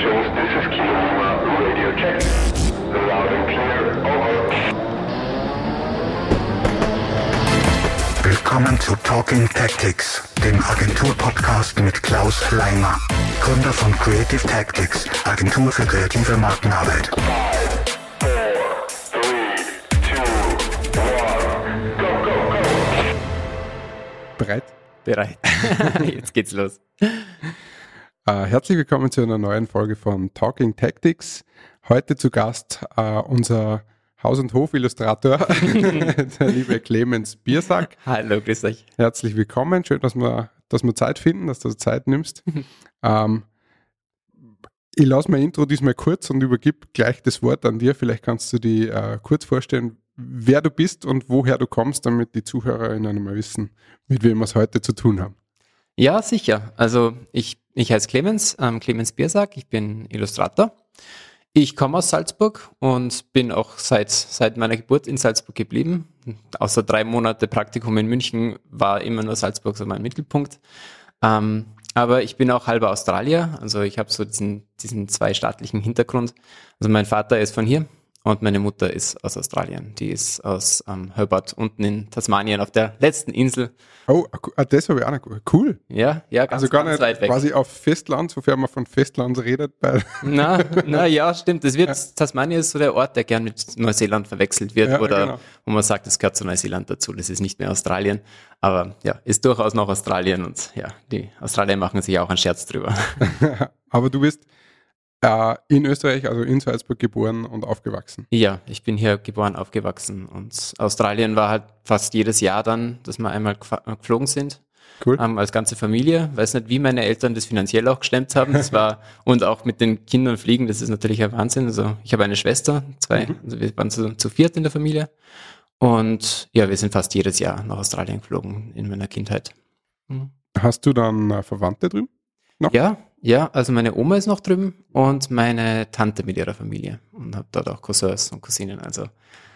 stations, this is Kilo Lima, radio check. Loud and clear, over. Willkommen zu Talking Tactics, dem Agentur-Podcast mit Klaus Leimer, Gründer von Creative Tactics, Agentur für kreative Markenarbeit. Five, four, three, two, one, go, go, go. Bereit? Bereit. Jetzt geht's los. Äh, herzlich willkommen zu einer neuen Folge von Talking Tactics. Heute zu Gast äh, unser Haus- und Hof-Illustrator, der liebe Clemens Biersack. Hallo, grüß euch. Herzlich willkommen. Schön, dass wir, dass wir Zeit finden, dass du Zeit nimmst. ähm, ich lasse mein Intro diesmal kurz und übergib gleich das Wort an dir. Vielleicht kannst du die äh, kurz vorstellen, wer du bist und woher du kommst, damit die ZuhörerInnen einmal wissen, mit wem wir es heute zu tun haben. Ja, sicher. Also ich, ich heiße Clemens, ähm, Clemens Biersack, ich bin Illustrator. Ich komme aus Salzburg und bin auch seit, seit meiner Geburt in Salzburg geblieben. Außer drei Monate Praktikum in München war immer nur Salzburg so mein Mittelpunkt. Ähm, aber ich bin auch halber Australier, also ich habe so diesen, diesen zweistaatlichen Hintergrund. Also mein Vater ist von hier und meine Mutter ist aus Australien. Die ist aus ähm, Hobart unten in Tasmanien auf der letzten Insel. Oh, ah, das habe ich auch noch. Cool. Ja, ja, ganz, Also gar ganz nicht weit weg. quasi auf Festland, sofern man von Festland redet. Na, na ja, stimmt. Das wird, Tasmanien ist so der Ort, der gern mit Neuseeland verwechselt wird Ja, oder genau. wo man sagt, es gehört zu Neuseeland dazu. Das ist nicht mehr Australien. Aber ja, ist durchaus noch Australien und ja, die Australier machen sich auch einen Scherz drüber. aber du bist äh, in Österreich, also in Salzburg geboren und aufgewachsen. Ja, ich bin hier geboren, aufgewachsen und Australien war halt fast jedes Jahr dann, dass wir einmal äh, geflogen sind. Cool. Ähm, als ganze Familie. Weiß nicht, wie meine Eltern das finanziell auch gestemmt haben. Das war, und auch mit den Kindern fliegen, das ist natürlich ein Wahnsinn. Also ich habe eine Schwester, zwei, also wir waren zu, zu viert in der Familie. Und ja, wir sind fast jedes Jahr nach Australien geflogen in meiner Kindheit. Hast du dann äh, Verwandte drüben? Noch? Ja, ja, also meine Oma ist noch drüben und meine Tante mit ihrer Familie. Und habe dort auch Cousins und Cousinen. Also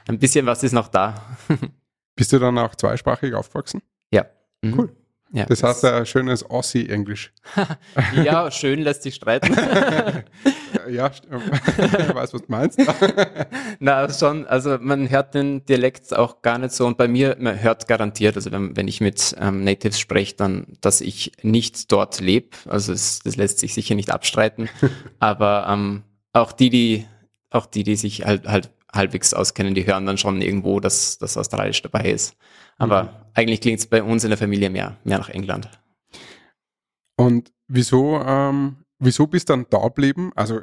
ein bisschen was ist noch da. Bist du dann auch zweisprachig aufgewachsen? ja. Mhm. Cool. Ja, Das heißt, ein schönes Aussie-Englisch. ja, schön lässt sich streiten. Ja, ich weiß, was du meinst. Na, schon, also man hört den Dialekt auch gar nicht so und bei mir, man hört garantiert, also wenn, wenn ich mit ähm, Natives spreche, dann, dass ich nicht dort lebe, also es, das lässt sich sicher nicht abstreiten, aber ähm, auch die, die, auch die, die sich halt, halt halbwegs auskennen, die hören dann schon irgendwo, dass das Australisch dabei ist. Aber eigentlich klingt es bei uns in der Familie mehr, mehr nach England. Und wieso, ähm, wieso bist du dann da geblieben? Also,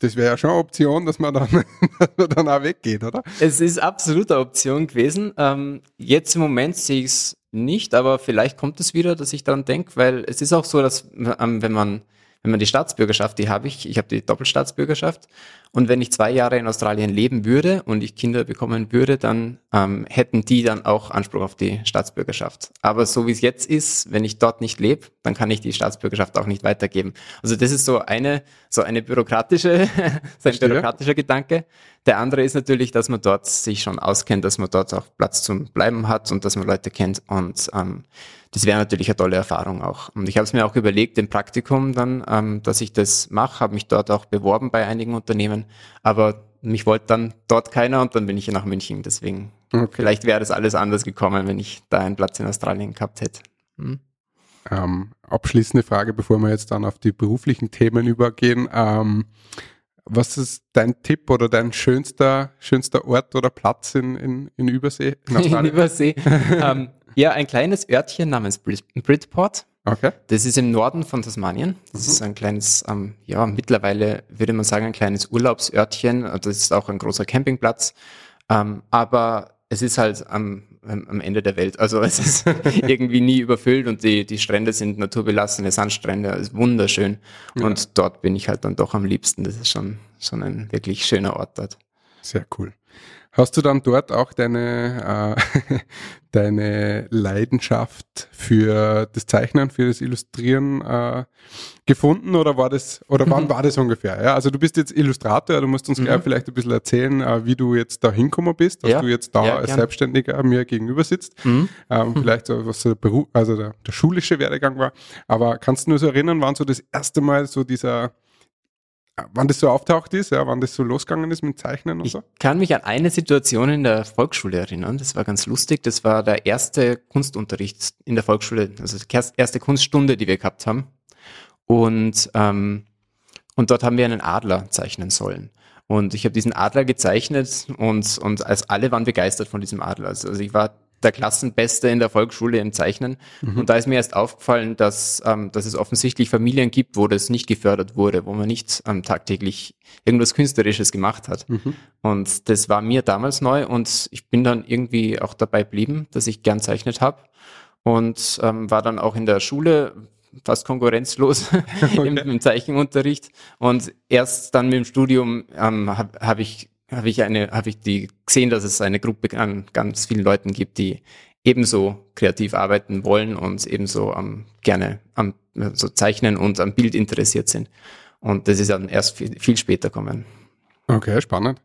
das wäre ja schon eine Option, dass man dann, dass man dann auch weggeht, oder? Es ist absolut eine Option gewesen. Ähm, jetzt im Moment sehe ich es nicht, aber vielleicht kommt es wieder, dass ich daran denke, weil es ist auch so, dass ähm, wenn man wenn man die Staatsbürgerschaft, die habe ich, ich habe die Doppelstaatsbürgerschaft und wenn ich zwei Jahre in Australien leben würde und ich Kinder bekommen würde, dann ähm, hätten die dann auch Anspruch auf die Staatsbürgerschaft. Aber so wie es jetzt ist, wenn ich dort nicht lebe, dann kann ich die Staatsbürgerschaft auch nicht weitergeben. Also das ist so eine so eine bürokratische, so ein bürokratischer Gedanke. Der andere ist natürlich, dass man dort sich schon auskennt, dass man dort auch Platz zum Bleiben hat und dass man Leute kennt. Und ähm, das wäre natürlich eine tolle Erfahrung auch. Und ich habe es mir auch überlegt, im Praktikum dann, ähm, dass ich das mache, habe mich dort auch beworben bei einigen Unternehmen, aber mich wollte dann dort keiner und dann bin ich nach München. Deswegen, Okay. vielleicht wäre das alles anders gekommen, wenn ich da einen Platz in Australien gehabt hätte. Hm? Ähm, abschließende Frage, bevor wir jetzt dann auf die beruflichen Themen übergehen. Ähm, was ist dein Tipp oder dein schönster, schönster Ort oder Platz in, in, in Übersee? In In? Übersee. ähm, ja, ein kleines Örtchen namens Bris- Bridport. Okay. Das ist im Norden von Tasmanien. Das ist ein kleines, ähm, ja, mittlerweile würde man sagen, ein kleines Urlaubsörtchen. Das ist auch ein großer Campingplatz. Ähm, aber es ist halt am, am Ende der Welt. Also es ist irgendwie nie überfüllt und die, die Strände sind naturbelassene Sandstrände. Es ist wunderschön. Und dort bin ich halt dann doch am liebsten. Das ist schon, schon ein wirklich schöner Ort dort. Sehr cool. Hast du dann dort auch deine, äh, deine Leidenschaft für das Zeichnen, für das Illustrieren äh, gefunden oder war das, oder wann war das ungefähr? Ja, also du bist jetzt Illustrator, du musst uns gleich vielleicht ein bisschen erzählen, äh, wie du jetzt da hingekommen bist, dass Ja. du jetzt da Ja, als gern. Selbstständiger mir gegenüber sitzt. Ähm, vielleicht so, was so der Beruf, also der, der schulische Werdegang war. Aber kannst du nur so erinnern, wann so das erste Mal so dieser wann das so auftaucht ist, ja, wann das so losgegangen ist mit Zeichnen und Ich so? kann mich an eine Situation in der Volksschule erinnern. Das war ganz lustig. Das war der erste Kunstunterricht in der Volksschule, also die erst- erste Kunststunde, die wir gehabt haben. Und, ähm, und dort haben wir einen Adler zeichnen sollen. Und ich habe diesen Adler gezeichnet und, und als alle waren begeistert von diesem Adler. Also, also ich war der Klassenbeste in der Volksschule im Zeichnen. Und da ist mir erst aufgefallen, dass, ähm, dass es offensichtlich Familien gibt, wo das nicht gefördert wurde, wo man nicht ähm, tagtäglich irgendwas Künstlerisches gemacht hat. Und das war mir damals neu und ich bin dann irgendwie auch dabei geblieben, dass ich gern zeichnet habe und ähm, war dann auch in der Schule fast konkurrenzlos im, im Zeichenunterricht. Und erst dann mit dem Studium ähm, habe hab ich habe ich eine habe ich die gesehen, dass es eine Gruppe an ganz vielen Leuten gibt, die ebenso kreativ arbeiten wollen und ebenso ähm, gerne am so zeichnen und am Bild interessiert sind. Und das ist dann erst viel, viel später kommen. Okay, spannend.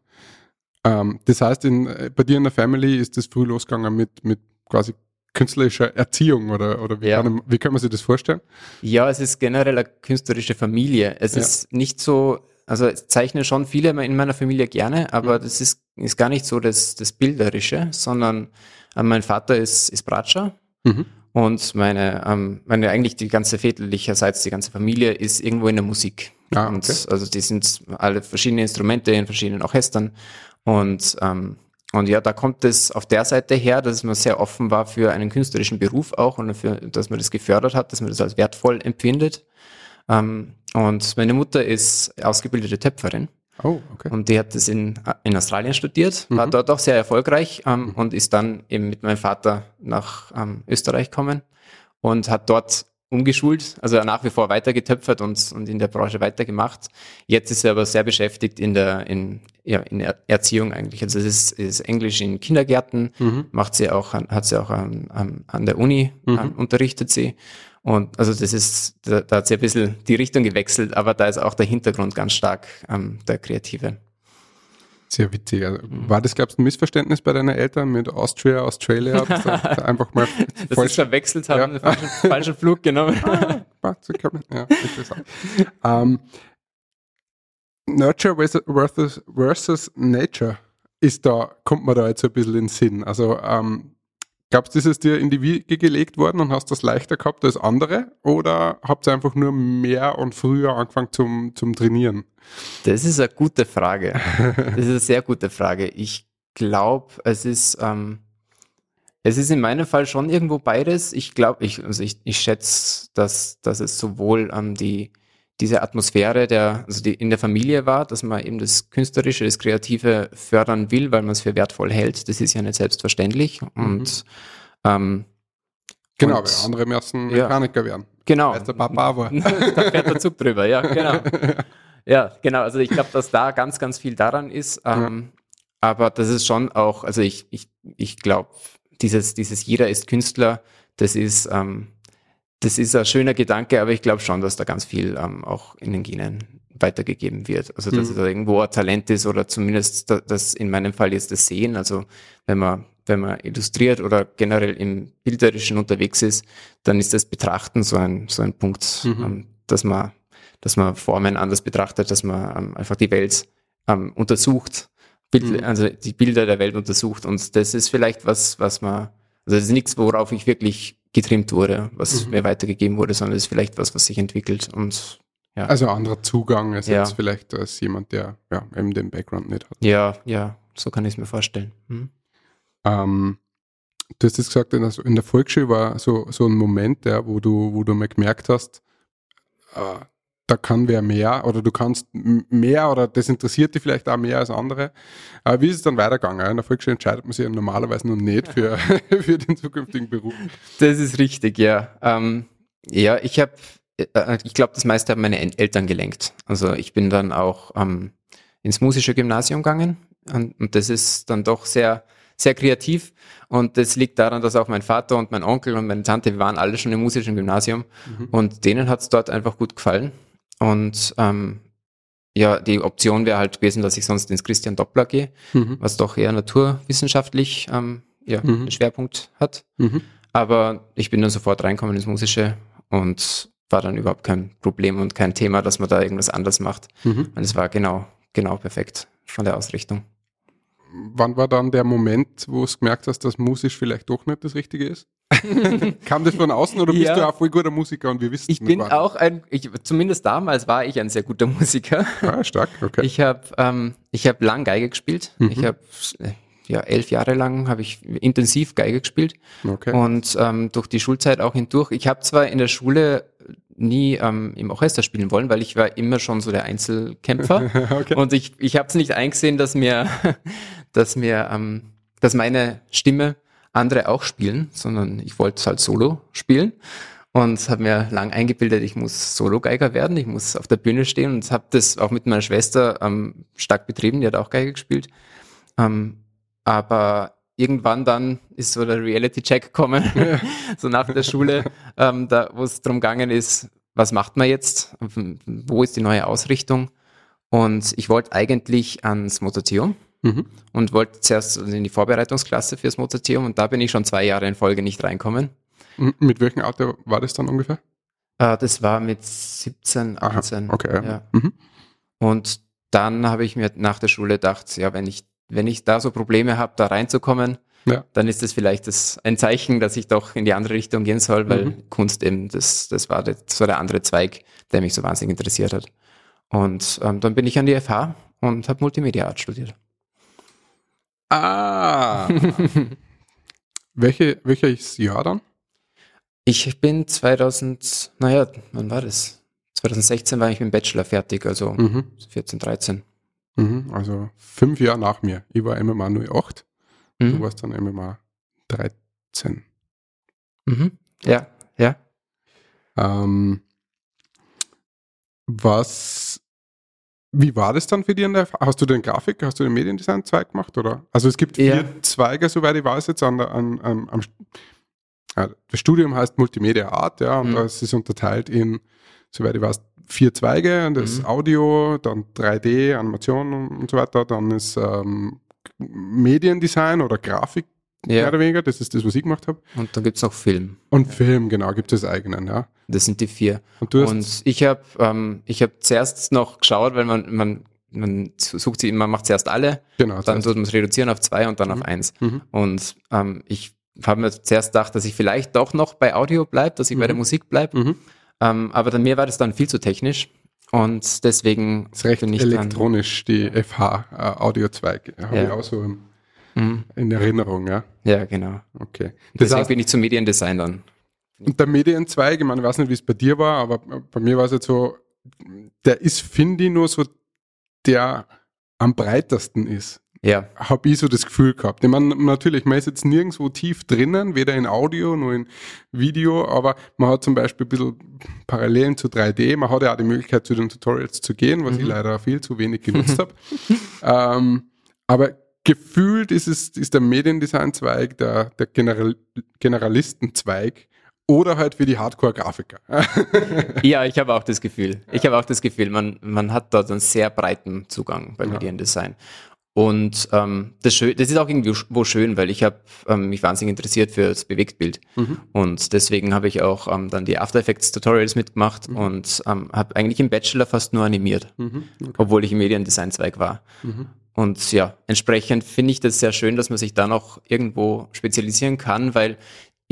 Ähm, das heißt, in, bei dir in der Family ist das früh losgegangen mit, mit quasi künstlerischer Erziehung oder, oder wie, Ja. kann, wie kann man sich das vorstellen? Ja, es ist generell eine künstlerische Familie. Es Ja. ist nicht so, also es zeichnen schon viele in meiner Familie gerne, aber das ist, ist gar nicht so das, das Bilderische, sondern äh, mein Vater ist, ist Bratscher Mhm. und meine, ähm, meine eigentlich die ganze väterlicherseits, die ganze Familie ist irgendwo in der Musik. Ah, und okay. also die sind alle verschiedene Instrumente in verschiedenen Orchestern und ähm, und ja, da kommt es auf der Seite her, dass man sehr offen war für einen künstlerischen Beruf auch und dafür, dass man das gefördert hat, dass man das als wertvoll empfindet. Ähm, und meine Mutter ist ausgebildete Töpferin Oh, okay. und die hat das in, in Australien studiert, war Mhm. dort auch sehr erfolgreich ähm, und ist dann eben mit meinem Vater nach ähm, Österreich gekommen und hat dort umgeschult, also nach wie vor weiter getöpfert und, und in der Branche weitergemacht. Jetzt ist er aber sehr beschäftigt in der, in, ja, in Erziehung eigentlich. Also es ist, ist Englisch in Kindergärten, Mhm. macht sie auch, an- hat sie auch an, an, an der Uni, ähm, unterrichtet sie. Und also das ist, da, da hat sie ein bisschen die Richtung gewechselt, aber da ist auch der Hintergrund ganz stark ähm, der Kreative. Sehr witzig. Also, war das, glaubst du, ein Missverständnis bei deinen Eltern mit Austria, Australia? Dass da einfach mal Das falsch verwechselt haben, Ja. falschen, falschen Flug genommen. Ah, ja, interessant. ähm, Nurture versus, versus Nature ist da, kommt man da jetzt so ein bisschen in den Sinn. Also, ähm, glaubst du, ist es dir in die Wiege gelegt worden und hast das leichter gehabt als andere? Oder habt ihr einfach nur mehr und früher angefangen zum, zum Trainieren? Das ist eine gute Frage. Das ist eine sehr gute Frage. Ich glaube, es ist, ähm, es ist in meinem Fall schon irgendwo beides. Ich glaube, ich, also ich, ich schätze, dass, dass es sowohl ähm, die, diese Atmosphäre der, also die in der Familie war, dass man eben das Künstlerische, das Kreative fördern will, weil man es für wertvoll hält. Das ist ja nicht selbstverständlich. Und ähm, Genau, Und- weil andere müssen Ja. Mechaniker werden. genau. Als der Papa war. da fährt der Zug drüber, ja, genau. Ja, genau. Also ich glaube, dass da ganz, ganz viel daran ist. Ähm, Aber das ist schon auch, also ich, ich, ich glaube, dieses, dieses jeder ist Künstler, das ist, ähm, das ist ein schöner Gedanke, aber ich glaube schon, dass da ganz viel ähm, auch in den Genen weitergegeben wird. Also dass Mhm. da irgendwo ein Talent ist oder zumindest da- das in meinem Fall jetzt das Sehen. Also wenn man, wenn man illustriert oder generell im Bilderischen unterwegs ist, dann ist das Betrachten so ein, so ein Punkt, Mhm. ähm, dass man, dass man Formen anders betrachtet, dass man ähm, einfach die Welt ähm, untersucht, Bild, Mhm. also die Bilder der Welt untersucht. Und das ist vielleicht was, was man, also das ist nichts, worauf ich wirklich getrimmt wurde, was Mhm. mir weitergegeben wurde, sondern das ist vielleicht was, was sich entwickelt und ja. Also ein anderer Zugang als Ja. jetzt vielleicht als jemand, der ja eben den Background nicht hat. ja, ja, so kann ich es mir vorstellen. Hm? Ähm, du hast jetzt gesagt, in der, in der Volksschule war so, so ein Moment, ja, wo du, wo du mal gemerkt hast, äh, da kann wer mehr oder du kannst mehr oder das interessiert dich vielleicht auch mehr als andere. Aber wie ist es dann weitergegangen? In der Volksschule entscheidet man sich ja normalerweise noch nicht für, für den zukünftigen Beruf. Das ist richtig, ja. Ähm, ja, ich habe, äh, ich glaube, das meiste haben meine Eltern gelenkt. Also ich bin dann auch ähm, ins musische Gymnasium gegangen und, und das ist dann doch sehr, sehr kreativ und das liegt daran, dass auch mein Vater und mein Onkel und meine Tante, wir waren alle schon im musischen Gymnasium und denen hat es dort einfach gut gefallen und ähm, ja, die Option wäre halt gewesen, dass ich sonst ins Christian Doppler gehe, Mhm. was doch eher naturwissenschaftlich ähm, ja, Mhm. einen Schwerpunkt hat. Mhm. Aber ich bin dann sofort reinkommen ins Musische und war dann überhaupt kein Problem und kein Thema, dass man da irgendwas anders macht. Mhm. Und es war genau, genau perfekt von der Ausrichtung. Wann war dann der Moment, wo du gemerkt hast, dass musisch vielleicht doch nicht das Richtige ist? Kam das von außen oder bist Ja. du auch voll guter Musiker und wir wissen Ich bin auch ein, ich, zumindest damals war ich ein sehr guter Musiker. Ah, stark, okay. Ich habe ähm, ich hab lang Geige gespielt. Mhm. Ich habe ja elf Jahre lang habe ich intensiv Geige gespielt okay. und ähm, durch die Schulzeit auch hindurch. Ich habe zwar in der Schule nie ähm, im Orchester spielen wollen, weil ich war immer schon so der Einzelkämpfer okay. und ich ich habe es nicht eingesehen, dass mir dass mir ähm, dass meine Stimme andere auch spielen, sondern ich wollte es halt solo spielen. Und habe mir lang eingebildet, ich muss Solo-Geiger werden, ich muss auf der Bühne stehen und habe das auch mit meiner Schwester ähm, stark betrieben, die hat auch Geige gespielt. Ähm, aber irgendwann dann ist so der Reality-Check gekommen, so nach der Schule, ähm, da wo es darum gegangen ist, was macht man jetzt, wo ist die neue Ausrichtung? Und ich wollte eigentlich ans Mozarteum Mhm. und wollte zuerst in die Vorbereitungsklasse fürs Mozarteum und da bin ich schon zwei Jahre in Folge nicht reinkommen. Mit welchem Alter war das dann ungefähr? Äh, das war mit 17, Aha, 18. okay, ja. Ja. Mhm. Und dann habe ich mir nach der Schule gedacht, ja, wenn ich, wenn ich da so Probleme habe, da reinzukommen, Ja. dann ist das vielleicht das, ein Zeichen, dass ich doch in die andere Richtung gehen soll, weil Mhm. Kunst eben, das, das war der, so der andere Zweig, der mich so wahnsinnig interessiert hat. Und ähm, dann bin ich an die FH und habe Multimedia Art studiert. Ah. Welche, welches Jahr dann? Ich bin 2000, naja, wann war das? 2016 war ich mit dem Bachelor fertig, also Mhm. 14, 13. Mhm. Also fünf Jahre nach mir. Ich war MMA 08, du Mhm. warst dann MMA 13. Mhm. Ja, ja. Ähm, was, wie war das dann für dich in der, hast du den Grafik, hast du den Mediendesign-Zweig gemacht, oder? Also es gibt vier Ja. Zweige, soweit ich weiß jetzt, an, der- an, an, am, ja, das Studium heißt Multimedia Art, ja, und Mhm. das ist unterteilt in, soweit ich weiß, vier Zweige, und das ist Mhm. Audio, dann 3D, Animation und, und so weiter, dann ist ähm, Mediendesign oder Grafik, mehr ja. oder weniger, das ist das, was ich gemacht habe. Und dann gibt's noch Film. Und Film, genau, gibt es eigenen, ja. Das sind die vier. Und du hast, Und ich habe ähm, ich hab zuerst noch geschaut, weil man, man, man sucht sie, man macht zuerst alle, genau, dann zuerst- tut man es reduzieren auf zwei und dann auf eins. Mhm. Und ähm, ich habe mir zuerst gedacht, dass ich vielleicht doch noch bei Audio bleibe, dass ich bei der Musik bleibe. Mhm. Ähm, aber dann mir war das dann viel zu technisch. Und deswegen ist recht bin ich dann. elektronisch, die FH äh, Audiozweig. Habe Ja. ich auch so im, Mhm. in Erinnerung, ja. Ja, genau. Okay. Das Deswegen heißt, bin ich zum Mediendesign dann. Und der Medienzweig, ich meine, ich weiß nicht, wie es bei dir war, aber bei mir war es jetzt so, der ist, finde ich, nur so der am breitesten ist. Ja, Habe ich so das Gefühl gehabt. Ich meine, natürlich, man ist jetzt nirgendwo tief drinnen, weder in Audio noch in Video, aber man hat zum Beispiel ein bisschen Parallelen zu 3D. Man hat ja auch die Möglichkeit, zu den Tutorials zu gehen, was ich leider viel zu wenig genutzt habe. ähm, aber gefühlt ist es ist der Mediendesign-Zweig der, der General, Generalisten-Zweig oder halt für die Hardcore-Grafiker. ja, ich habe auch das Gefühl. Ich habe auch das Gefühl, man, man hat dort einen sehr breiten Zugang beim Ja. Mediendesign. Und ähm, das, schön, das ist auch irgendwie wo schön, weil ich habe ähm, mich wahnsinnig interessiert für das Bewegtbild. Mhm. Und deswegen habe ich auch ähm, dann die After Effects Tutorials mitgemacht Mhm. und ähm, habe eigentlich im Bachelor fast nur animiert, obwohl ich im Mediendesign-Zweig war. Mhm. Und ja, entsprechend finde ich das sehr schön, dass man sich da noch irgendwo spezialisieren kann, weil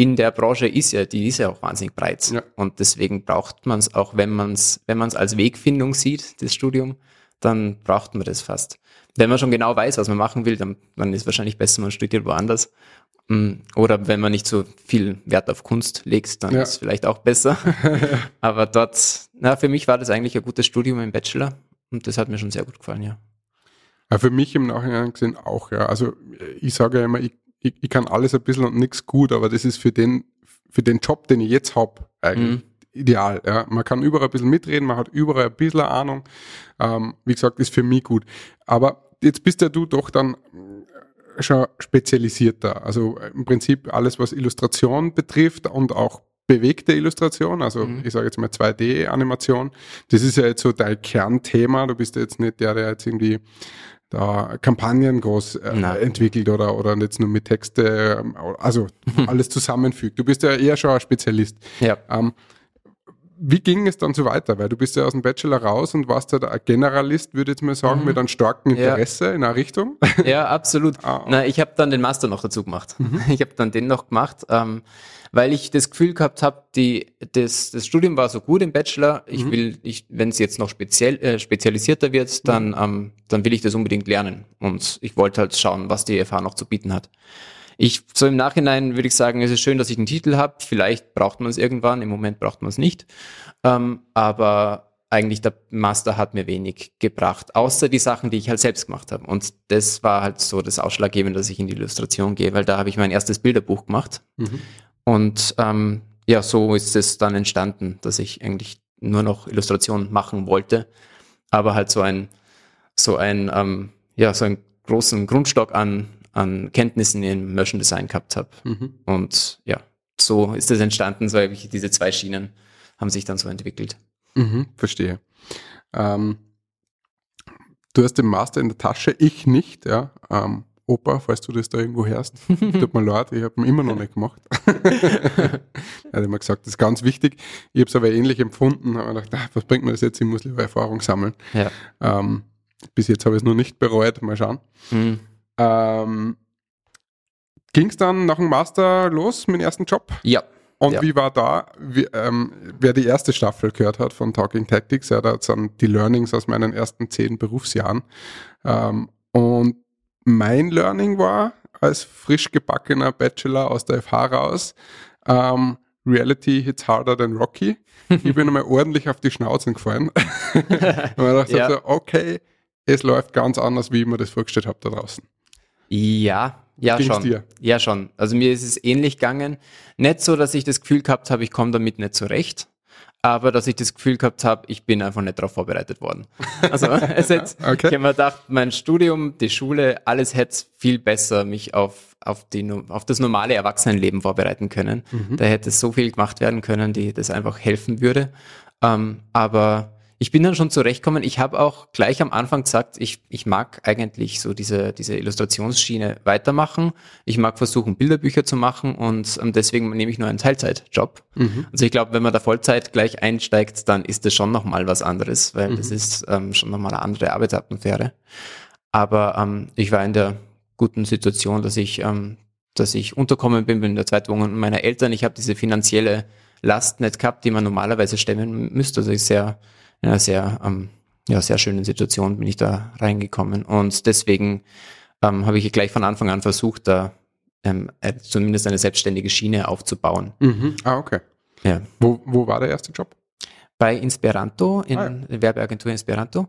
in der Branche ist ja, die ist ja auch wahnsinnig breit. Ja. Und deswegen braucht man es auch, wenn man es wenn man's als Wegfindung sieht, das Studium, dann braucht man das fast. Wenn man schon genau weiß, was man machen will, dann, dann ist wahrscheinlich besser, man studiert woanders. Mm, Oder wenn man nicht so viel Wert auf Kunst legt, dann Ja. ist es vielleicht auch besser. Aber dort, na, für mich war das eigentlich ein gutes Studium im Bachelor und das hat mir schon sehr gut gefallen, ja. Ja, für mich im Nachhinein gesehen auch, ja. Also ich sage ja immer, ich, ich, ich kann alles ein bisschen und nichts gut, aber das ist für den, für den Job, den ich jetzt hab, eigentlich ideal. Ja. Man kann überall ein bisschen mitreden, man hat überall ein bisschen Ahnung. Ähm, wie gesagt, ist für mich gut. Aber jetzt bist ja du doch dann äh, schon spezialisierter. Also im Prinzip alles, was Illustration betrifft und auch bewegte Illustration, also ich sage jetzt mal 2D-Animation, das ist ja jetzt so dein Kernthema. Du bist ja jetzt nicht der, der jetzt irgendwie da Kampagnen groß äh, entwickelt oder, oder jetzt nur mit Texte, ähm, also alles zusammenfügt. Du bist ja eher schon ein Spezialist. Ja. Ähm, wie ging es dann so weiter? Weil du bist ja aus dem Bachelor raus und warst ja ein Generalist, würde ich jetzt mal sagen, Mhm. mit einem starken Ja. Interesse in eine Richtung. Ja, absolut. Ah. Na, ich habe dann den Master noch dazu gemacht. Ich habe dann den noch gemacht, ähm, weil ich das Gefühl gehabt habe, die das, das Studium war so gut im Bachelor. Ich will, ich, wenn es jetzt noch speziell äh, spezialisierter wird, dann ähm, dann will ich das unbedingt lernen. Und ich wollte halt schauen, was die FH noch zu bieten hat. Ich so im Nachhinein würde ich sagen, es ist schön, dass ich einen Titel habe. Vielleicht braucht man es irgendwann. Im Moment braucht man es nicht. Ähm, aber eigentlich der Master hat mir wenig gebracht, außer die Sachen, die ich halt selbst gemacht habe. Und das war halt so das Ausschlaggebende, dass ich in die Illustration gehe, weil da habe ich mein erstes Bilderbuch gemacht. Und ähm, ja, so ist es dann entstanden, dass ich eigentlich nur noch Illustrationen machen wollte, aber halt so ein, so ein, ähm, ja, so einen großen Grundstock an, an Kenntnissen im Motion Design gehabt habe. Und ja, so ist es entstanden, so habe ich diese zwei Schienen haben sich dann so entwickelt. Mhm, verstehe. Ähm, du hast den Master in der Tasche, ich nicht, ja. Ähm, Opa, falls du das da irgendwo hörst, tut mir leid, ich habe ihn immer noch nicht gemacht. er hat immer gesagt, das ist ganz wichtig. Ich habe es aber ähnlich empfunden, habe mir gedacht, ah, was bringt mir das jetzt, ich muss lieber Erfahrung sammeln. Ja. Ähm, bis jetzt habe ich es noch nicht bereut, mal schauen. Mhm. Ähm, Ging es dann nach dem Master los mit dem ersten Job? Ja. Und Ja. wie war da, wie, ähm, wer die erste Staffel gehört hat von Talking Tactics, ja, da sind die Learnings aus meinen ersten zehn Berufsjahren. Ähm, und mein Learning war, als frisch gebackener Bachelor aus der FH raus, ähm, Reality hits harder than Rocky. Ich bin einmal ordentlich auf die Schnauze gefallen. und man dachte Ja. so, okay, es läuft ganz anders, wie ich mir das vorgestellt habe da draußen. Ja, ja Ging's schon. dir? Ja schon. Also mir ist es ähnlich gegangen. Nicht so, dass ich das Gefühl gehabt habe, ich komme damit nicht zurecht, aber dass ich das Gefühl gehabt habe, ich bin einfach nicht darauf vorbereitet worden. Also es hätte, Okay. ich habe mir gedacht, mein Studium, die Schule, alles hätte viel besser mich auf, auf, die, auf das normale Erwachsenenleben vorbereiten können. Da hätte so viel gemacht werden können, die das einfach helfen würde. Ähm, aber ich bin dann schon zurechtgekommen. Ich habe auch gleich am Anfang gesagt, ich, ich mag eigentlich so diese, diese Illustrationsschiene weitermachen. Ich mag versuchen, Bilderbücher zu machen und ähm, deswegen nehme ich nur einen Teilzeitjob. Also ich glaube, wenn man da Vollzeit gleich einsteigt, dann ist das schon nochmal was anderes, weil das ist ähm, schon nochmal eine andere Arbeitsatmosphäre. Aber ähm, ich war in der guten Situation, dass ich, ähm, dass ich unterkommen bin, bin in der Zweitwohnung meiner Eltern. Ich habe diese finanzielle Last nicht gehabt, die man normalerweise stemmen müsste. Also ich sehr, in einer sehr, ähm, ja, sehr schönen Situation bin ich da reingekommen. Und deswegen ähm, habe ich gleich von Anfang an versucht, da ähm, äh, zumindest eine selbstständige Schiene aufzubauen. Ah, okay. Ja. Wo, wo war der erste Job? Bei Inspiranto, in Ah, der Werbeagentur Inspiranto.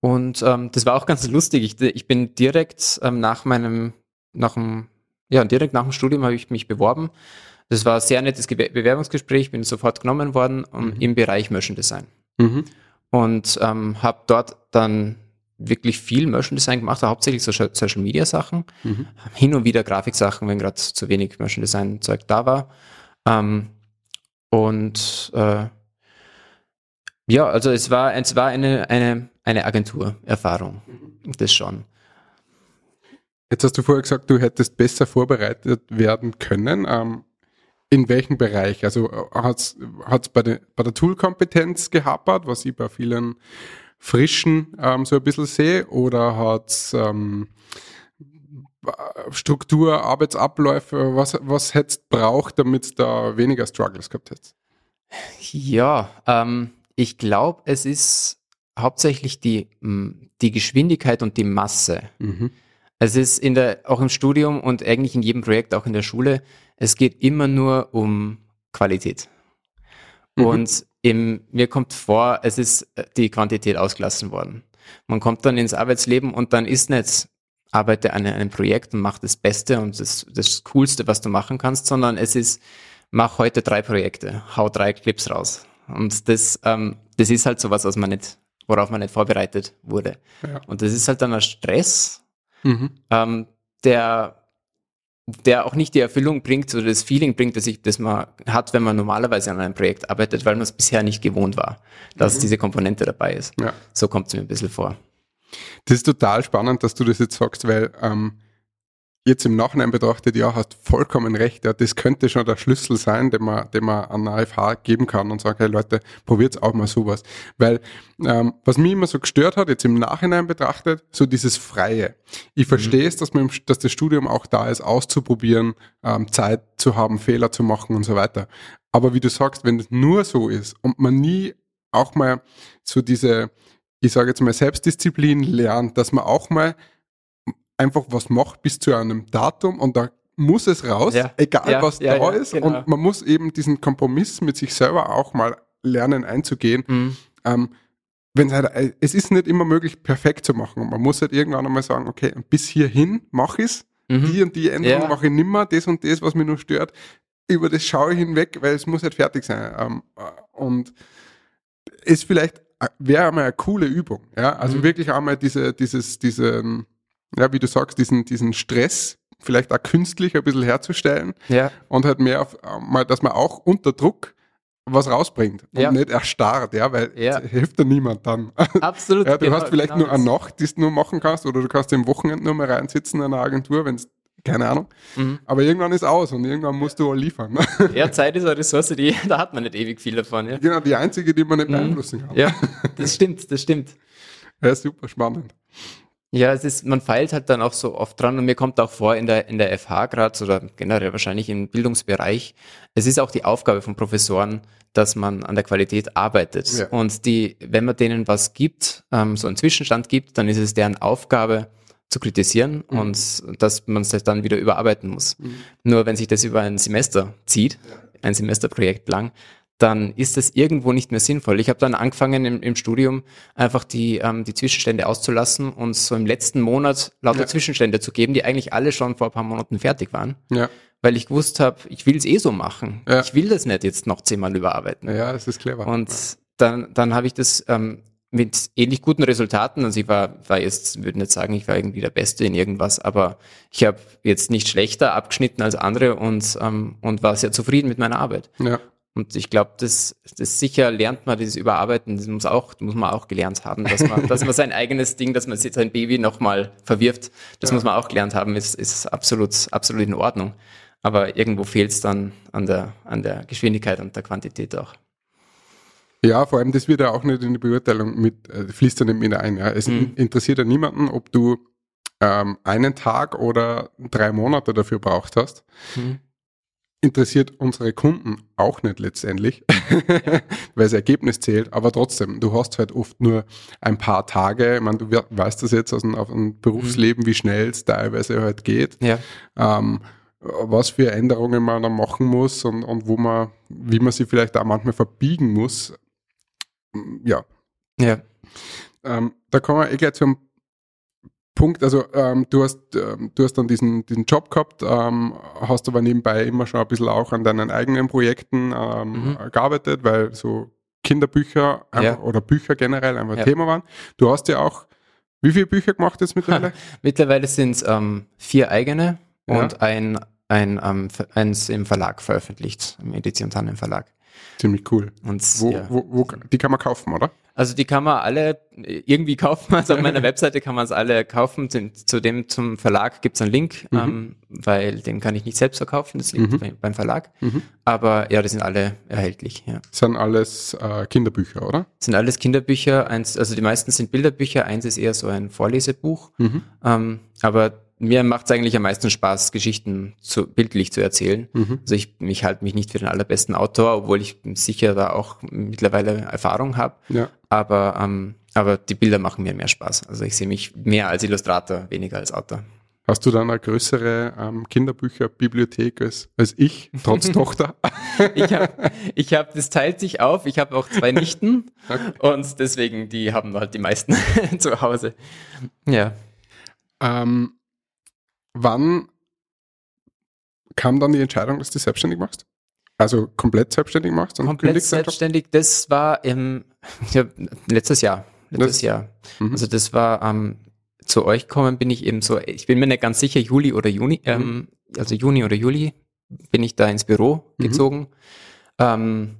Und ähm, das war auch ganz lustig. Ich, ich bin direkt ähm, nach meinem, nach dem, ja, direkt nach dem Studium habe ich mich beworben. Das war ein sehr nettes Bewerbungsgespräch, bin sofort genommen worden um, im Bereich Motion Design. Mhm. Und ähm, habe dort dann wirklich viel Motion Design gemacht, hauptsächlich so Social Media Sachen, hin und wieder Grafiksachen, wenn gerade zu wenig Motion Design Zeug da war. Ähm, und äh, ja, also es war, es war eine, eine, eine Agenturerfahrung. Das schon. Jetzt hast du vorher gesagt, du hättest besser vorbereitet werden können. Ähm, in welchem Bereich? Also hat es bei, der- bei der Toolkompetenz gehapert, was ich bei vielen Frischen ähm, so ein bisschen sehe, oder hat es ähm, Struktur, Arbeitsabläufe, was, was hättest braucht, damit da weniger Struggles gehabt hättest? Ja, ähm, ich glaube, es ist hauptsächlich die, die Geschwindigkeit und die Masse. Mhm. Es ist in der, auch im Studium und eigentlich in jedem Projekt, auch in der Schule, es geht immer nur um Qualität. Mhm. Und im, mir kommt vor, es ist äh, die Quantität ausgelassen worden. Man kommt dann ins Arbeitsleben und dann ist nicht, arbeite an einem Projekt und mach das Beste und das, das Coolste, was du machen kannst, sondern es ist, mach heute drei Projekte, hau drei Clips raus. Und das, ähm, das ist halt sowas, was man nicht, worauf man nicht vorbereitet wurde. Ja. Und das ist halt dann ein Stress, Mhm. ähm, der, der auch nicht die Erfüllung bringt oder das Feeling bringt, das, ich, das man hat, wenn man normalerweise an einem Projekt arbeitet, weil man es bisher nicht gewohnt war, dass diese Komponente dabei ist. Ja. So kommt es mir ein bisschen vor. Das ist total spannend, dass du das jetzt sagst, weil ähm, jetzt im Nachhinein betrachtet, ja, hast vollkommen recht, ja, das könnte schon der Schlüssel sein, den man, den man an AFH geben kann und sagen, hey Leute, probiert's auch mal sowas. Weil ähm, was mich immer so gestört hat, jetzt im Nachhinein betrachtet, so dieses Freie. Ich Mhm. verstehe es, dass, man, dass das Studium auch da ist, auszuprobieren, ähm, Zeit zu haben, Fehler zu machen und so weiter. Aber wie du sagst, wenn es nur so ist und man nie auch mal so diese, ich sage jetzt mal, Selbstdisziplin lernt, dass man auch mal einfach was macht bis zu einem Datum und da muss es raus, Ja. egal Ja, was ja, da ist. genau. Und man muss eben diesen Kompromiss mit sich selber auch mal lernen einzugehen. Mhm. Ähm, wenn halt, äh, es ist nicht immer möglich, perfekt zu machen. Und man muss halt irgendwann einmal sagen, okay, bis hierhin mache ich's. Mhm. Die und die Änderung mache ich nimmer, das und das, was mich nur stört. Über das schaue ich hinweg, weil es muss halt fertig sein. Ähm, äh, und ist vielleicht, äh, wäre einmal eine coole Übung. Ja, also Mhm. wirklich einmal diese, dieses, diesen, ja, wie du sagst, diesen, diesen Stress vielleicht auch künstlich ein bisschen herzustellen Ja, und halt mehr auf, äh, mal, dass man auch unter Druck was rausbringt und Ja. nicht erstarrt, ja, weil Ja. hilft dir niemand dann. absolut. Ja, du genau, hast vielleicht genau nur eine. Nacht, die du nur machen kannst, oder du kannst im Wochenende nur mal reinsitzen in einer Agentur, wenn es, keine Ahnung. Mhm. Aber irgendwann ist aus und irgendwann musst du auch liefern. Ja, Zeit ist eine Ressource, die, da hat man nicht ewig viel davon. Ja, genau, die einzige, die man nicht Mhm. beeinflussen kann. ja das stimmt, das stimmt. Ja, super spannend. Ja, es ist, man feilt halt dann auch so oft dran und mir kommt auch vor in der, in der FH gerade oder generell wahrscheinlich im Bildungsbereich, es ist auch die Aufgabe von Professoren, dass man an der Qualität arbeitet. Ja. Und die, wenn man denen was gibt, ähm, so einen Zwischenstand gibt, dann ist es deren Aufgabe zu kritisieren Mhm. und dass man es dann wieder überarbeiten muss. Nur wenn sich das über ein Semester zieht, ein Semesterprojekt lang, dann ist das irgendwo nicht mehr sinnvoll. Ich habe dann angefangen im, im Studium einfach die, ähm, die Zwischenstände auszulassen und so im letzten Monat lauter Ja. Zwischenstände zu geben, die eigentlich alle schon vor ein paar Monaten fertig waren, Ja, weil ich gewusst habe, ich will es eh so machen. Ja. Ich will das nicht jetzt noch zehnmal überarbeiten. ja, das ist clever. Und dann, dann habe ich das ähm, mit ähnlich guten Resultaten, also ich war, war jetzt, würde nicht sagen, ich war irgendwie der Beste in irgendwas, aber ich habe jetzt nicht schlechter abgeschnitten als andere und, ähm, und war sehr zufrieden mit meiner Arbeit. ja. Und ich glaube, das, das sicher lernt man dieses Überarbeiten, das muss auch, muss man auch gelernt haben, dass man, dass man sein eigenes Ding, dass man sein Baby nochmal verwirft, das muss man auch gelernt haben, ist, ist absolut, absolut in Ordnung. Aber irgendwo fehlt es dann an der, an der Geschwindigkeit und der Quantität auch. Ja, vor allem, das wird ja auch nicht in die Beurteilung mit, äh, fließt ja nicht mit ein. Ja. Es Mhm. in- interessiert ja niemanden, ob du ähm, einen Tag oder drei Monate dafür braucht hast. Mhm. Interessiert unsere Kunden auch nicht letztendlich, weil das Ergebnis zählt, aber trotzdem, du hast halt oft nur ein paar Tage. Ich meine, du we- weißt das jetzt aus dem, aus dem Berufsleben, wie schnell es teilweise halt geht Ja. ähm, was für Änderungen man da machen muss und, und wo man, wie man sie vielleicht auch manchmal verbiegen muss. Ja, Ja. ähm, da kommen wir eh gleich zum Punkt, also ähm, du hast ähm, du hast dann diesen, diesen Job gehabt, ähm, hast aber nebenbei immer schon ein bisschen auch an deinen eigenen Projekten ähm, Mhm. gearbeitet, weil so Kinderbücher Ja. oder Bücher generell einfach Ja. Thema waren. Du hast ja auch, wie viele Bücher gemacht jetzt mittlerweile? Mittlerweile sind es ähm, vier eigene Ja. und ein, ein ähm, eins im Verlag veröffentlicht, im Edition Tannen Verlag. Ziemlich cool. Und Wo, ja. wo, wo, die kann man kaufen, oder? Also die kann man alle irgendwie kaufen. Also auf meiner Webseite kann man es alle kaufen. Zu- Zudem zum Verlag gibt es einen Link, Mhm. ähm, weil den kann ich nicht selbst verkaufen. Das liegt Mhm. bei, beim Verlag. Mhm. Aber ja, die sind alle erhältlich. Ja. sind alles äh, Kinderbücher, oder? Das sind alles Kinderbücher. Eins, also die meisten sind Bilderbücher. Eins ist eher so ein Vorlesebuch. Mhm. Ähm, aber mir macht es eigentlich am meisten Spaß, Geschichten zu, bildlich zu erzählen. Mhm. Also ich, ich halte mich nicht für den allerbesten Autor, obwohl ich sicher da auch mittlerweile Erfahrung habe. Ja. Aber, ähm, aber die Bilder machen mir mehr Spaß. Also ich sehe mich mehr als Illustrator, weniger als Autor. Hast du dann eine größere ähm, Kinderbücherbibliothek als, als ich, trotz Tochter? Ich habe, ich hab, das teilt sich auf. Ich habe auch zwei Nichten und deswegen, die haben halt die meisten zu Hause. Ja. ähm, wann kam dann die Entscheidung, dass du selbstständig machst? Also komplett selbstständig machst? Und Komplett selbstständig, das war im, ja, letztes Jahr. Letztes Das- Jahr. Mhm. Also das war, ähm, zu euch kommen bin ich eben so, ich bin mir nicht ganz sicher, Juli oder Juni, ähm, also Juni oder Juli bin ich da ins Büro Mhm. gezogen. Ähm,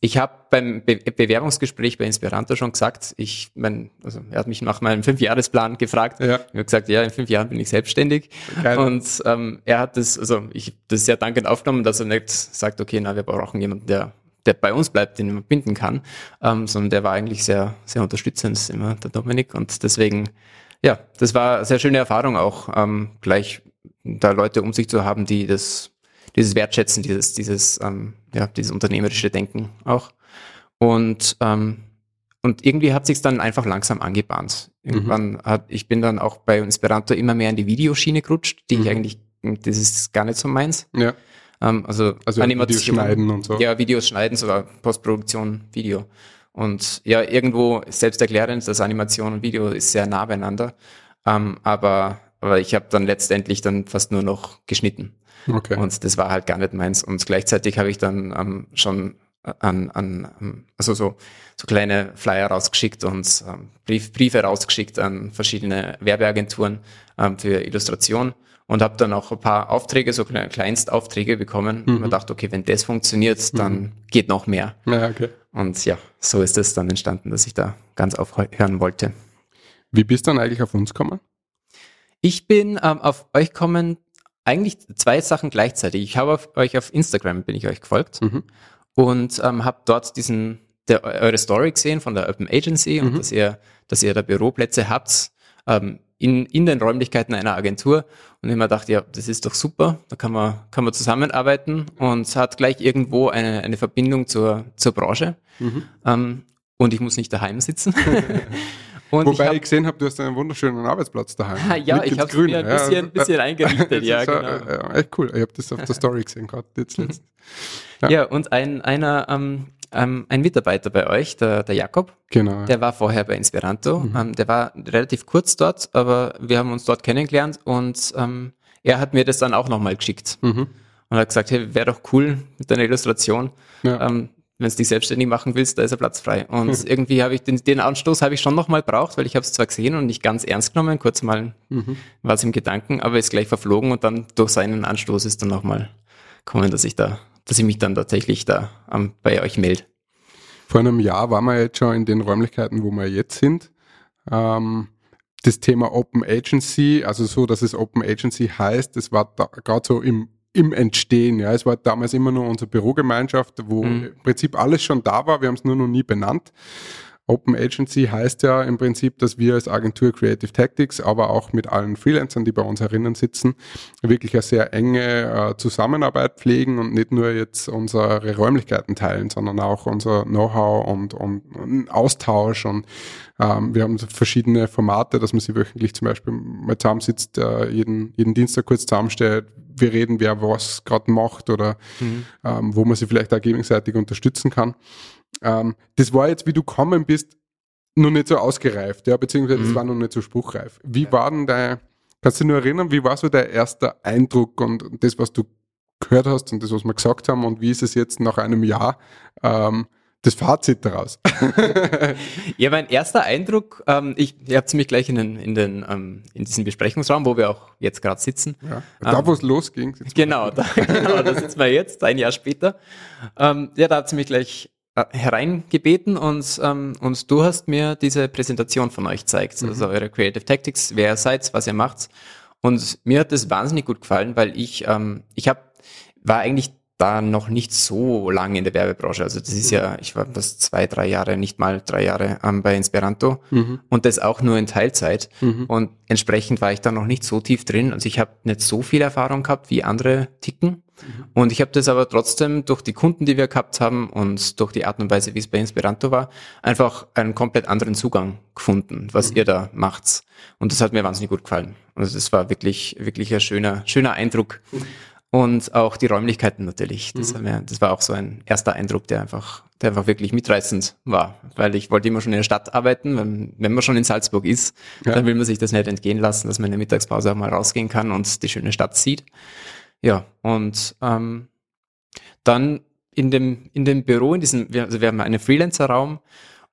ich habe beim Be Bewerbungsgespräch bei Inspiranto schon gesagt, ich mein, also er hat mich nach meinem Fünfjahresplan gefragt. Ja. Ich habe gesagt, ja, in fünf Jahren bin ich selbstständig. Geil. Und ähm, er hat das, also ich das sehr dankend aufgenommen, dass er nicht sagt, okay, na, wir brauchen jemanden, der der bei uns bleibt, den man binden kann, ähm, sondern der war eigentlich sehr, sehr unterstützend, immer der Dominik. Und deswegen, ja, das war eine sehr schöne Erfahrung auch, ähm, gleich da Leute um sich zu haben, die das, dieses Wertschätzen, dieses, dieses, ähm, ja, dieses unternehmerische Denken auch. Und, ähm, und irgendwie hat sich dann einfach langsam angebahnt. Irgendwann hat, ich bin dann auch bei Esperanto immer mehr in die Videoschiene gerutscht, die ich eigentlich, das ist gar nicht so meins. Ja. Ähm, also, Also Videos schneiden und so. Ja, Videos schneiden, sogar Postproduktion, Video. Und ja, irgendwo selbsterklärend, das Animation und Video ist sehr nah beieinander. Ähm, aber, aber ich habe dann letztendlich dann fast nur noch geschnitten. Okay. Und das war halt gar nicht meins. Und gleichzeitig habe ich dann ähm, schon an, an ähm, also so, so kleine Flyer rausgeschickt und ähm, Brief, Briefe rausgeschickt an verschiedene Werbeagenturen ähm, für Illustration und habe dann auch ein paar Aufträge, so kleine Kleinstaufträge bekommen. Und man dachte, okay, wenn das funktioniert, dann geht noch mehr. ja, okay. Und ja, so ist es dann entstanden, dass ich da ganz aufhören wollte. Wie bist du dann eigentlich auf uns gekommen? Ich bin ähm, auf euch kommen, eigentlich zwei Sachen gleichzeitig. Ich habe auf euch auf Instagram, bin ich euch gefolgt Mhm. und ähm, habe dort diesen, der, eure Story gesehen von der Open Agency und dass ihr, dass ihr da Büroplätze habt ähm, in, in den Räumlichkeiten einer Agentur und ich mir dachte, ja, das ist doch super, da kann man, kann man zusammenarbeiten und hat gleich irgendwo eine, eine Verbindung zur, zur Branche ähm, und ich muss nicht daheim sitzen. und ich Wobei hab- ich, gesehen habe, du hast einen wunderschönen Arbeitsplatz daheim. Ah, ja, ich habe mir ein Ja, bisschen, äh, bisschen eingerichtet, ja, genau. äh, echt cool. Ich habe das auf der Story gesehen, gerade jetzt letzt. Ja. Ja, und ein, einer, ähm, ähm, ein Mitarbeiter bei euch, der, der Jakob, Genau. der war vorher bei Inspiranto. Ähm, der war relativ kurz dort, aber wir haben uns dort kennengelernt und ähm, er hat mir das dann auch nochmal geschickt. Mhm. Und hat gesagt, hey, wäre doch cool mit deiner Illustration. Ja. Wenn du dich selbstständig machen willst, da ist ein Platz frei. Und irgendwie habe ich den, den Anstoß habe ich schon nochmal braucht, weil ich habe es zwar gesehen und nicht ganz ernst genommen, kurz mal Mhm. war es im Gedanken, aber ist gleich verflogen und dann durch seinen Anstoß ist dann nochmal kommen, dass ich da, dass ich mich dann tatsächlich da ähm, bei euch melde. Vor einem Jahr waren wir jetzt schon in den Räumlichkeiten, wo wir jetzt sind. Ähm, das Thema Open Agency, also so, dass es Open Agency heißt, das war da gerade so im, im Entstehen. Ja, es war damals immer nur unsere Bürogemeinschaft, wo Mhm. im Prinzip alles schon da war. Wir haben es nur noch nie benannt. Open Agency heißt ja im Prinzip, dass wir als Agentur Creative Tactics, aber auch mit allen Freelancern, die bei uns herinnen sitzen, wirklich eine sehr enge äh, Zusammenarbeit pflegen und nicht nur jetzt unsere Räumlichkeiten teilen, sondern auch unser Know-how und, und, und Austausch und ähm, wir haben verschiedene Formate, dass man sie wöchentlich zum Beispiel mal zusammensitzt, äh, jeden, jeden Dienstag kurz zusammenstellt, wir reden, wer was gerade macht oder ähm, wo man sie vielleicht auch gegenseitig unterstützen kann. Ähm, das war jetzt, wie du gekommen bist, noch nicht so ausgereift, ja, beziehungsweise das war noch nicht so spruchreif. Wie war denn dein, kannst du dich nur erinnern, wie war so der erste Eindruck und das, was du gehört hast und das, was wir gesagt haben und wie ist es jetzt nach einem Jahr, ähm, das Fazit daraus? Ja, mein erster Eindruck, ähm, ich, ihr habt mich gleich in den, in den, ähm, in diesen Besprechungsraum, wo wir auch jetzt gerade sitzen. ja. Da, wo es losging, Genau, da, genau, da sitzen wir jetzt, ein Jahr später. Ähm, ja, da hat sie mich gleich äh, hereingebeten und, ähm, und du hast mir diese Präsentation von euch gezeigt, also eure Creative Tactics, wer ihr seid, was ihr macht. Und mir hat das wahnsinnig gut gefallen, weil ich, ähm, ich hab, war eigentlich da noch nicht so lange in der Werbebranche. Also das ist ja, ich war das zwei, drei Jahre, nicht mal drei Jahre ähm, bei Inspiranto und das auch nur in Teilzeit. Und entsprechend war ich da noch nicht so tief drin. Also ich habe nicht so viel Erfahrung gehabt, wie andere ticken. Und ich habe das aber trotzdem durch die Kunden, die wir gehabt haben und durch die Art und Weise, wie es bei Inspiranto war, einfach einen komplett anderen Zugang gefunden, was ihr da macht. Und das hat mir wahnsinnig gut gefallen. Also das war wirklich, wirklich ein schöner, schöner Eindruck. Und auch die Räumlichkeiten natürlich. Das, hat mir, das war auch so ein erster Eindruck, der einfach, der einfach wirklich mitreißend war. Weil ich wollte immer schon in der Stadt arbeiten. Wenn, wenn man schon in Salzburg ist, Ja. dann will man sich das nicht entgehen lassen, dass man in der Mittagspause auch mal rausgehen kann und die schöne Stadt sieht. Ja, und ähm, dann in dem, in dem Büro, in diesem, wir, also wir haben einen Freelancer-Raum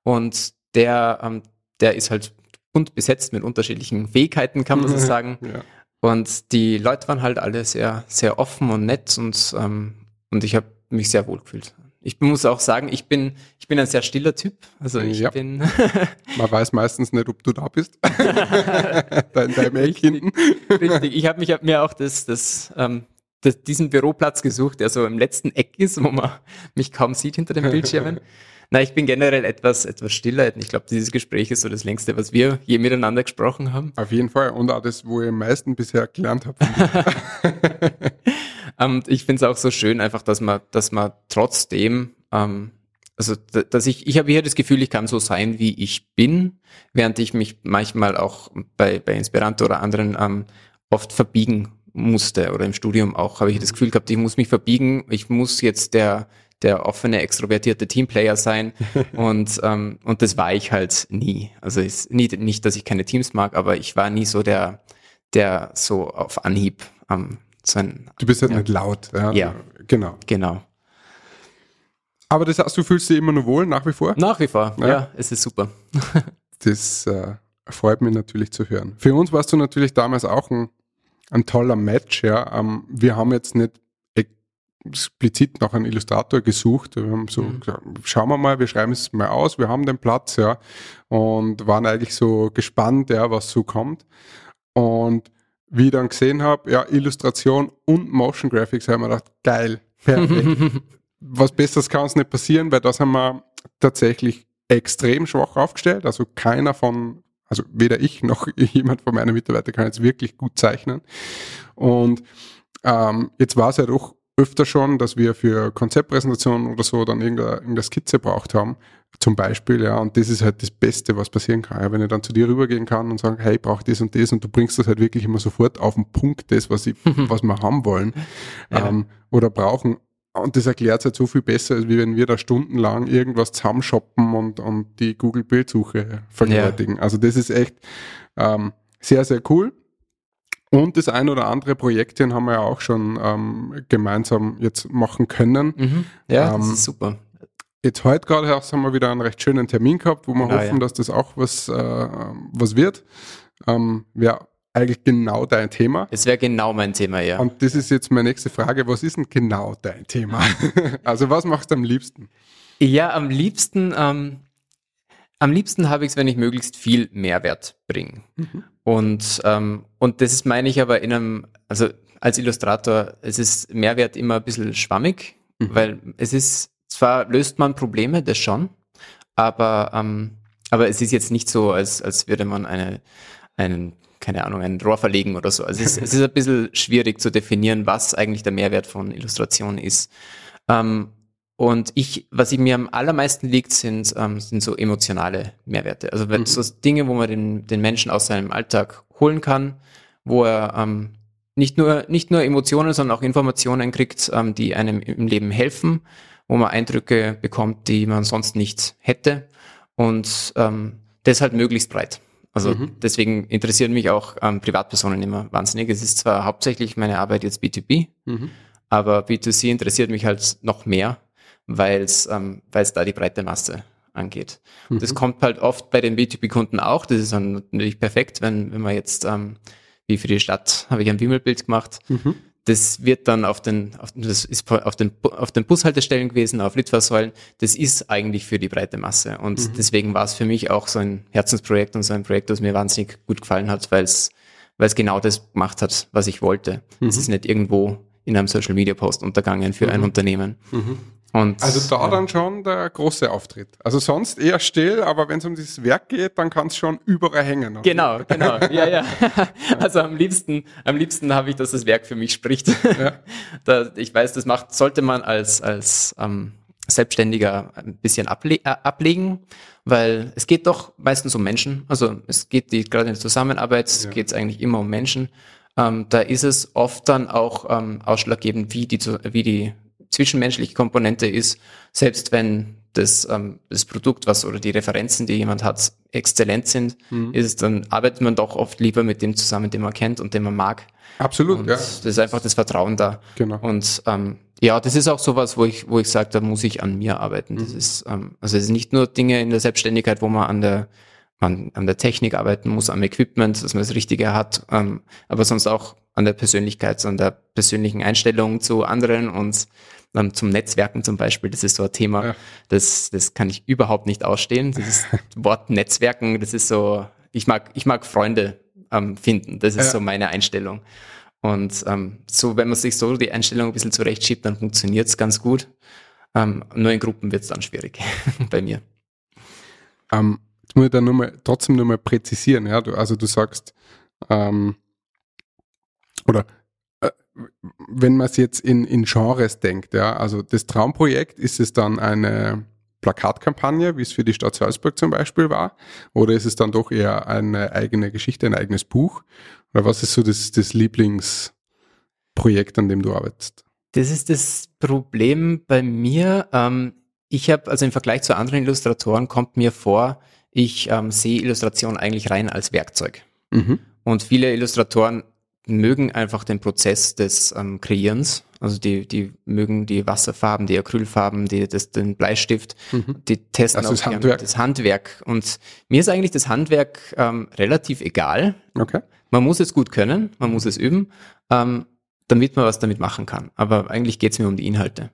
und der, ähm, der ist halt bunt besetzt mit unterschiedlichen Fähigkeiten, kann man so sagen. Ja. Und die Leute waren halt alle sehr, sehr offen und nett und, ähm, und ich habe mich sehr wohl gefühlt. ich muss auch sagen, ich bin, ich bin ein sehr stiller Typ. Also ich Ja. bin Man weiß meistens nicht, ob du da bist. da in deinem Eck hinten. richtig. Ich habe mich hab mir auch das, das, ähm, das, diesen Büroplatz gesucht, der so im letzten Eck ist, wo man mich kaum sieht hinter den Bildschirmen. Na, ich bin generell etwas, etwas stiller. Ich glaube, dieses Gespräch ist so das längste, was wir je miteinander gesprochen haben. Auf jeden Fall. Und auch das, wo ich am meisten bisher gelernt habe. Und ich finde es auch so schön, einfach, dass man, dass man trotzdem, ähm, also dass ich, ich habe hier das Gefühl, ich kann so sein, wie ich bin, während ich mich manchmal auch bei, bei Esperanto oder anderen ähm, oft verbiegen musste oder im Studium auch habe ich das Gefühl gehabt, ich muss mich verbiegen, ich muss jetzt der der offene, extrovertierte Teamplayer sein und ähm, und das war ich halt nie. Also ist nie, nicht, dass ich keine Teams mag, aber ich war nie so der der so auf Anhieb ähm, so ein Du bist halt Ja. nicht laut. Ja. Ja. Genau. Genau. Aber das heißt, du fühlst dich immer noch wohl, nach wie vor? Nach wie vor, Ja. ja, es ist super. Das äh, freut mich natürlich zu hören. Für uns warst du natürlich damals auch ein, ein toller Match. Ja. Ähm, wir haben jetzt nicht explizit nach einem Illustrator gesucht. Wir haben so Mhm. gesagt, schauen wir mal, wir schreiben es mal aus, wir haben den Platz, ja. Und waren eigentlich so gespannt, ja, was so kommt. Und wie ich dann gesehen habe, ja, Illustration und Motion Graphics, haben wir gedacht, geil, perfekt. was Besseres kann uns nicht passieren, weil das haben wir tatsächlich extrem schwach aufgestellt. Also keiner von, also weder ich noch jemand von meinen Mitarbeitern kann jetzt wirklich gut zeichnen. Und ähm, jetzt war es ja doch öfter schon, dass wir für Konzeptpräsentationen oder so dann irgendeine, Skizze braucht haben. Zum Beispiel, ja, und das ist halt das Beste, was passieren kann. Ja, wenn ich dann zu dir rübergehen kann und sagen, hey, ich brauche das und das und du bringst das halt wirklich immer sofort auf den Punkt, das, was, ich, was wir haben wollen Ja. ähm, oder brauchen. Und das erklärt es halt so viel besser, als wie wenn wir da stundenlang irgendwas zusammenshoppen und, und die Google-Bildsuche vergewaltigen. Also das ist echt ähm, sehr, sehr cool. Und das ein oder andere Projektchen haben wir ja auch schon ähm, gemeinsam jetzt machen können. Mhm. Ja, das Ähm, ist super. Jetzt heute gerade erst haben wir wieder einen recht schönen Termin gehabt, wo wir Genau, hoffen, ja. dass das auch was, äh, was wird. Ähm, Wäre eigentlich genau dein Thema. Es wäre genau mein Thema, ja. Und das ist jetzt meine nächste Frage. Was ist denn genau dein Thema? also was machst du am liebsten? Ja, am liebsten, ähm, am liebsten habe ich es, wenn ich möglichst viel Mehrwert bringe. Und, ähm, und das ist, meine ich aber in einem, also als Illustrator, es ist Mehrwert immer ein bisschen schwammig, weil es ist, zwar löst man Probleme, das schon, aber, ähm, aber es ist jetzt nicht so, als, als würde man eine, einen, keine Ahnung, ein Rohr verlegen oder so. Also es ist, es ist ein bisschen schwierig zu definieren, was eigentlich der Mehrwert von Illustration ist. Ähm, und ich, was ich mir am allermeisten liegt, sind, ähm, sind so emotionale Mehrwerte. Also wenn, so Dinge, wo man den, den Menschen aus seinem Alltag holen kann, wo er ähm, nicht nur nicht nur Emotionen, sondern auch Informationen kriegt, ähm, die einem im Leben helfen, wo man Eindrücke bekommt, die man sonst nicht hätte. Und ähm, das halt möglichst breit. Also deswegen interessieren mich auch ähm, Privatpersonen immer wahnsinnig. Es ist zwar hauptsächlich meine Arbeit jetzt B2B, aber B2C interessiert mich halt noch mehr, weil es ähm, weil's da die breite Masse angeht. Und Das kommt halt oft bei den B2B-Kunden auch. Das ist dann natürlich perfekt, wenn, wenn man jetzt, ähm, wie für die Stadt, habe ich ein Wimmelbild gemacht. Das wird dann auf den, auf, das ist auf den, auf den Bushaltestellen gewesen, auf Litfaßsäulen. Das ist eigentlich für die breite Masse. Und deswegen war es für mich auch so ein Herzensprojekt und so ein Projekt, das mir wahnsinnig gut gefallen hat, weil es weil es genau das gemacht hat, was ich wollte. Es ist nicht irgendwo in einem Social Media Post untergangen für ein Unternehmen. Und Also da dann schon der große Auftritt. Also sonst eher still, aber wenn es um dieses Werk geht, dann kann es schon überall hängen. Genau, genau. Ja, ja. Also am liebsten, am liebsten habe ich, dass das Werk für mich spricht. Ja. Da, ich weiß, das macht, sollte man als, als ähm, Selbstständiger ein bisschen able äh, ablegen, weil es geht doch meistens um Menschen. Also es geht die, gerade in der Zusammenarbeit Ja. geht es eigentlich immer um Menschen. Ähm, da ist es oft dann auch ähm, ausschlaggebend, wie die, wie die zwischenmenschliche Komponente ist, selbst wenn das, ähm, das Produkt, was oder die Referenzen, die jemand hat, exzellent sind, Mhm. ist dann arbeitet man doch oft lieber mit dem zusammen, den man kennt und den man mag. Absolut, Und ja. das ist einfach das Vertrauen da. Genau. Und ähm, ja, das ist auch sowas, wo ich, wo ich sage, da muss ich an mir arbeiten. Mhm. Das ist, ähm, also es ist nicht nur Dinge in der Selbstständigkeit, wo man an der an, an der Technik arbeiten muss, am Equipment, dass man das Richtige hat, ähm, aber sonst auch an der Persönlichkeit, an der persönlichen Einstellung zu anderen und ähm, zum Netzwerken zum Beispiel, das ist so ein Thema, Ja. das, das kann ich überhaupt nicht ausstehen. Dieses Wort Netzwerken, das ist so, ich mag, ich mag Freunde ähm, finden. Das ist Ja. so meine Einstellung. Und ähm, so, wenn man sich so die Einstellung ein bisschen zurechtschiebt, dann funktioniert es ganz gut. Ähm, nur in Gruppen wird es dann schwierig bei mir. Ähm, jetzt muss ich da nur mal, trotzdem nur mal präzisieren. Ja? Du, also du sagst, ähm, oder wenn man es jetzt in, in Genres denkt, ja, also das Traumprojekt, ist es dann eine Plakatkampagne, wie es für die Stadt Salzburg zum Beispiel war, oder ist es dann doch eher eine eigene Geschichte, ein eigenes Buch? Oder was ist so das, das Lieblingsprojekt, an dem du arbeitest? Das ist das Problem bei mir. Ähm, ich habe, also im Vergleich zu anderen Illustratoren, kommt mir vor, ich ähm, sehe Illustration eigentlich rein als Werkzeug. Mhm. Und viele Illustratoren mögen einfach den Prozess des ähm, Kreierens. Also die, die mögen die Wasserfarben, die Acrylfarben, die, das, den Bleistift, Mhm. die testen Also das auch gern Handwerk. das Handwerk. Und mir ist eigentlich das Handwerk ähm, relativ egal. Okay. Man muss es gut können, man muss es üben, ähm, damit man was damit machen kann. Aber eigentlich geht es mir um die Inhalte.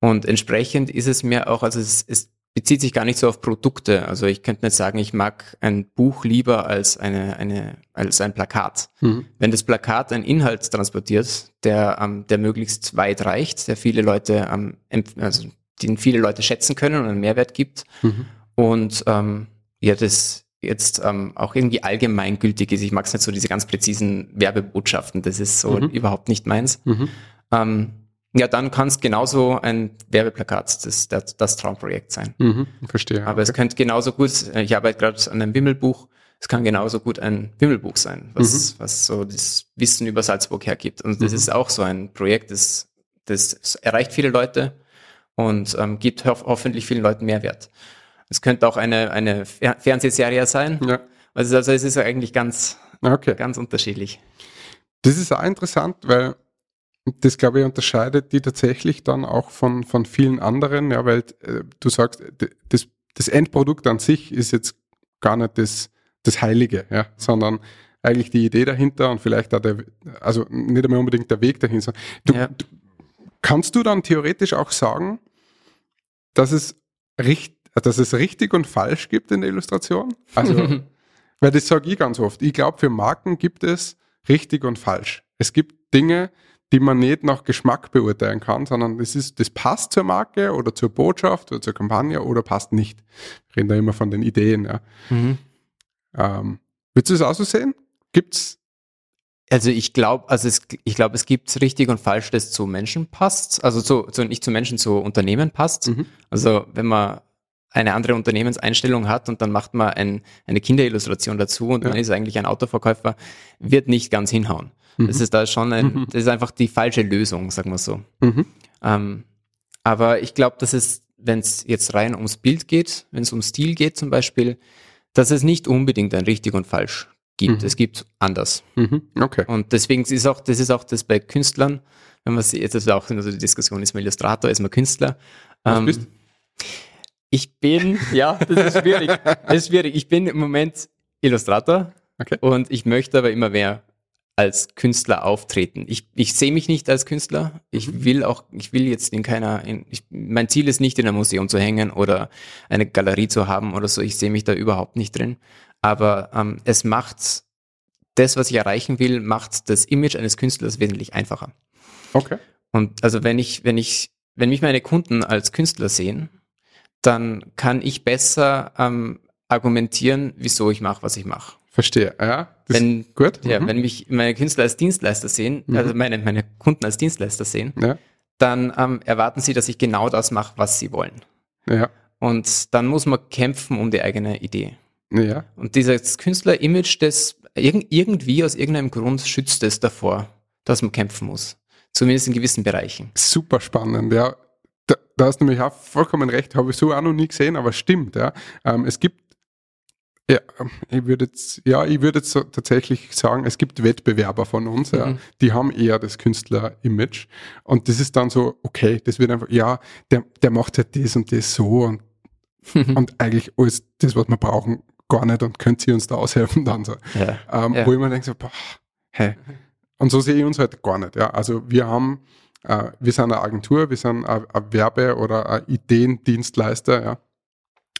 Und entsprechend ist es mir auch, also es, es bezieht sich gar nicht so auf Produkte. Also ich könnte nicht sagen, ich mag ein Buch lieber als eine, eine, als ein Plakat. Mhm. Wenn das Plakat einen Inhalt transportiert, der, ähm, der möglichst weit reicht, der viele Leute, ähm, also den viele Leute schätzen können und einen Mehrwert gibt Mhm. und ähm, ja, das jetzt ähm, auch irgendwie allgemeingültig ist. Ich mag es nicht so diese ganz präzisen Werbebotschaften, das ist so Mhm. überhaupt nicht meins. Mhm. Ähm, ja, dann kann es genauso ein Werbeplakat, das, das, das Traumprojekt sein. Mhm. Verstehe. Aber es könnte genauso gut, ich arbeite gerade an einem Wimmelbuch, es kann genauso gut ein Wimmelbuch sein, was, was so das Wissen über Salzburg hergibt. Und das Mhm. ist auch so ein Projekt, das, das erreicht viele Leute und ähm, gibt ho hoffentlich vielen Leuten Mehrwert. Es könnte auch eine, eine Fer Fernsehserie sein. ja. Also, also es ist eigentlich ganz, Okay. ganz unterschiedlich. Das ist auch interessant, weil das, glaube ich, unterscheidet die tatsächlich dann auch von, von vielen anderen, ja, weil äh, du sagst, das, das Endprodukt an sich ist jetzt gar nicht das, das Heilige, ja, sondern eigentlich die Idee dahinter und vielleicht auch der, also nicht einmal unbedingt der Weg dahin. Du, Ja. du, kannst du dann theoretisch auch sagen, dass es, richt, dass es richtig und falsch gibt in der Illustration? Also, weil das sage ich ganz oft. Ich glaube, für Marken gibt es richtig und falsch. Es gibt Dinge, die man nicht nach Geschmack beurteilen kann, sondern das ist, das passt zur Marke oder zur Botschaft oder zur Kampagne oder passt nicht. Wir reden da immer von den Ideen. Ja. Mhm. Ähm, willst du es auch so sehen? Gibt's? Also ich glaube, also es, ich glaube, es gibt richtig und falsch, das zu Menschen passt. Also zu, zu nicht zu Menschen, zu Unternehmen passt. Mhm. Also wenn man eine andere Unternehmenseinstellung hat und dann macht man ein, eine Kinderillustration dazu und Ja. man ist eigentlich ein Autoverkäufer, wird nicht ganz hinhauen. Das ist da schon ein, Mhm. das ist einfach die falsche Lösung, sagen wir so. Mhm. Ähm, aber ich glaube, dass es, wenn es jetzt rein ums Bild geht, wenn es um Stil geht zum Beispiel, dass es nicht unbedingt ein richtig und falsch gibt. Mhm. Es gibt anders. Mhm. Okay. Und deswegen ist auch, das ist auch das bei Künstlern, wenn man jetzt das ist auch also die Diskussion, ist man Illustrator, ist man Künstler. Was bist? Ich bin, ja, das ist schwierig. Das ist schwierig. Ich bin im Moment Illustrator Okay. und ich möchte aber immer mehr als Künstler auftreten. Ich, ich sehe mich nicht als Künstler. Ich Mhm. will auch, ich will jetzt in keiner, in, ich, mein Ziel ist nicht in einem Museum zu hängen oder eine Galerie zu haben oder so. Ich sehe mich da überhaupt nicht drin. Aber ähm, es macht das, was ich erreichen will, macht das Image eines Künstlers wesentlich einfacher. Okay. Und also wenn ich, wenn ich, wenn mich meine Kunden als Künstler sehen, dann kann ich besser ähm, argumentieren, wieso ich mache, was ich mache. Verstehe. Ja. Wenn, gut. ja, Mhm. wenn mich meine Künstler als Dienstleister sehen, Mhm. also meine, meine Kunden als Dienstleister sehen, ja. dann ähm, erwarten sie, dass ich genau das mache, was sie wollen. Ja. Und dann muss man kämpfen um die eigene Idee. Ja. Und dieses Künstler-Image, das irg irgendwie aus irgendeinem Grund schützt es davor, dass man kämpfen muss. Zumindest in gewissen Bereichen. Super spannend, ja. Da, da hast du nämlich auch vollkommen recht, habe ich so auch noch nie gesehen, aber stimmt, ja. Ähm, es gibt, ja, ich würde jetzt, ja, ich würde jetzt tatsächlich sagen, es gibt Wettbewerber von uns, ja, Mhm. die haben eher das Künstler-Image und das ist dann so, okay, das wird einfach, ja, der, der macht halt das und das so und, und eigentlich alles das, was wir brauchen, gar nicht und könnt ihr uns da aushelfen dann so. Ja. Ähm, Ja. Wo ich mir denke, so, boah, hey. Und so sehe ich uns halt gar nicht. Ja. Also wir haben äh, wir sind eine Agentur, wir sind ein, ein Werbe- oder ein Ideendienstleister, ja.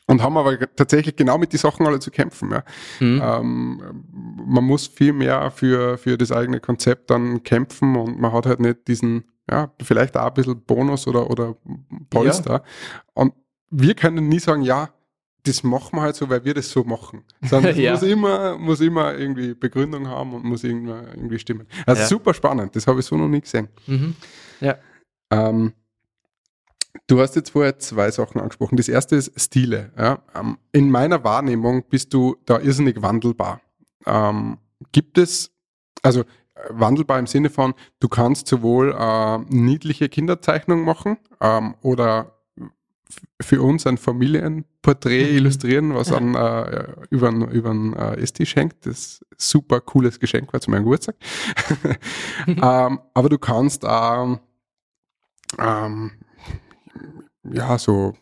Und haben aber tatsächlich genau mit die Sachen alle zu kämpfen. Ja. Mhm. Ähm, man muss viel mehr für, für das eigene Konzept dann kämpfen und man hat halt nicht diesen, ja, vielleicht auch ein bisschen Bonus oder, oder Polster. Und wir können nie sagen, ja, das machen wir halt so, weil wir das so machen. Sondern es Ja. muss immer, muss immer irgendwie Begründung haben und muss irgendwie, irgendwie stimmen. Also Ja. super spannend, das habe ich so noch nie gesehen. Mhm. Ja. Ähm, du hast jetzt vorher zwei Sachen angesprochen. Das erste ist Stile. Ja? Ähm, in meiner Wahrnehmung bist du da irrsinnig wandelbar. Ähm, gibt es, also äh, wandelbar im Sinne von, du kannst sowohl äh, niedliche Kinderzeichnungen machen ähm, oder für uns ein Familienporträt Mhm. illustrieren, was an äh, über über einen äh, Esstisch hängt. Das super cooles Geschenk war zu meinem Geburtstag. ähm, aber du kannst ähm, ähm, ja so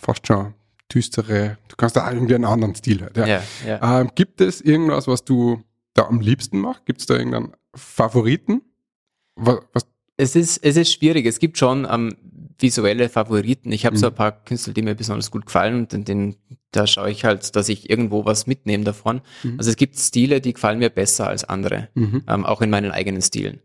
fast schon düstere, du kannst da irgendwie einen anderen Stil halt. Ja. Ja, ja. Ähm, gibt es irgendwas, was du da am liebsten machst? Gibt es da irgendeinen Favoriten? Was, was, Es ist, es ist schwierig. Es gibt schon ähm, visuelle Favoriten. Ich habe so Mhm. ein paar Künstler, die mir besonders gut gefallen und den, den, da schaue ich halt, dass ich irgendwo was mitnehme davon. Mhm. Also es gibt Stile, die gefallen mir besser als andere, mhm, ähm, auch in meinen eigenen Stilen.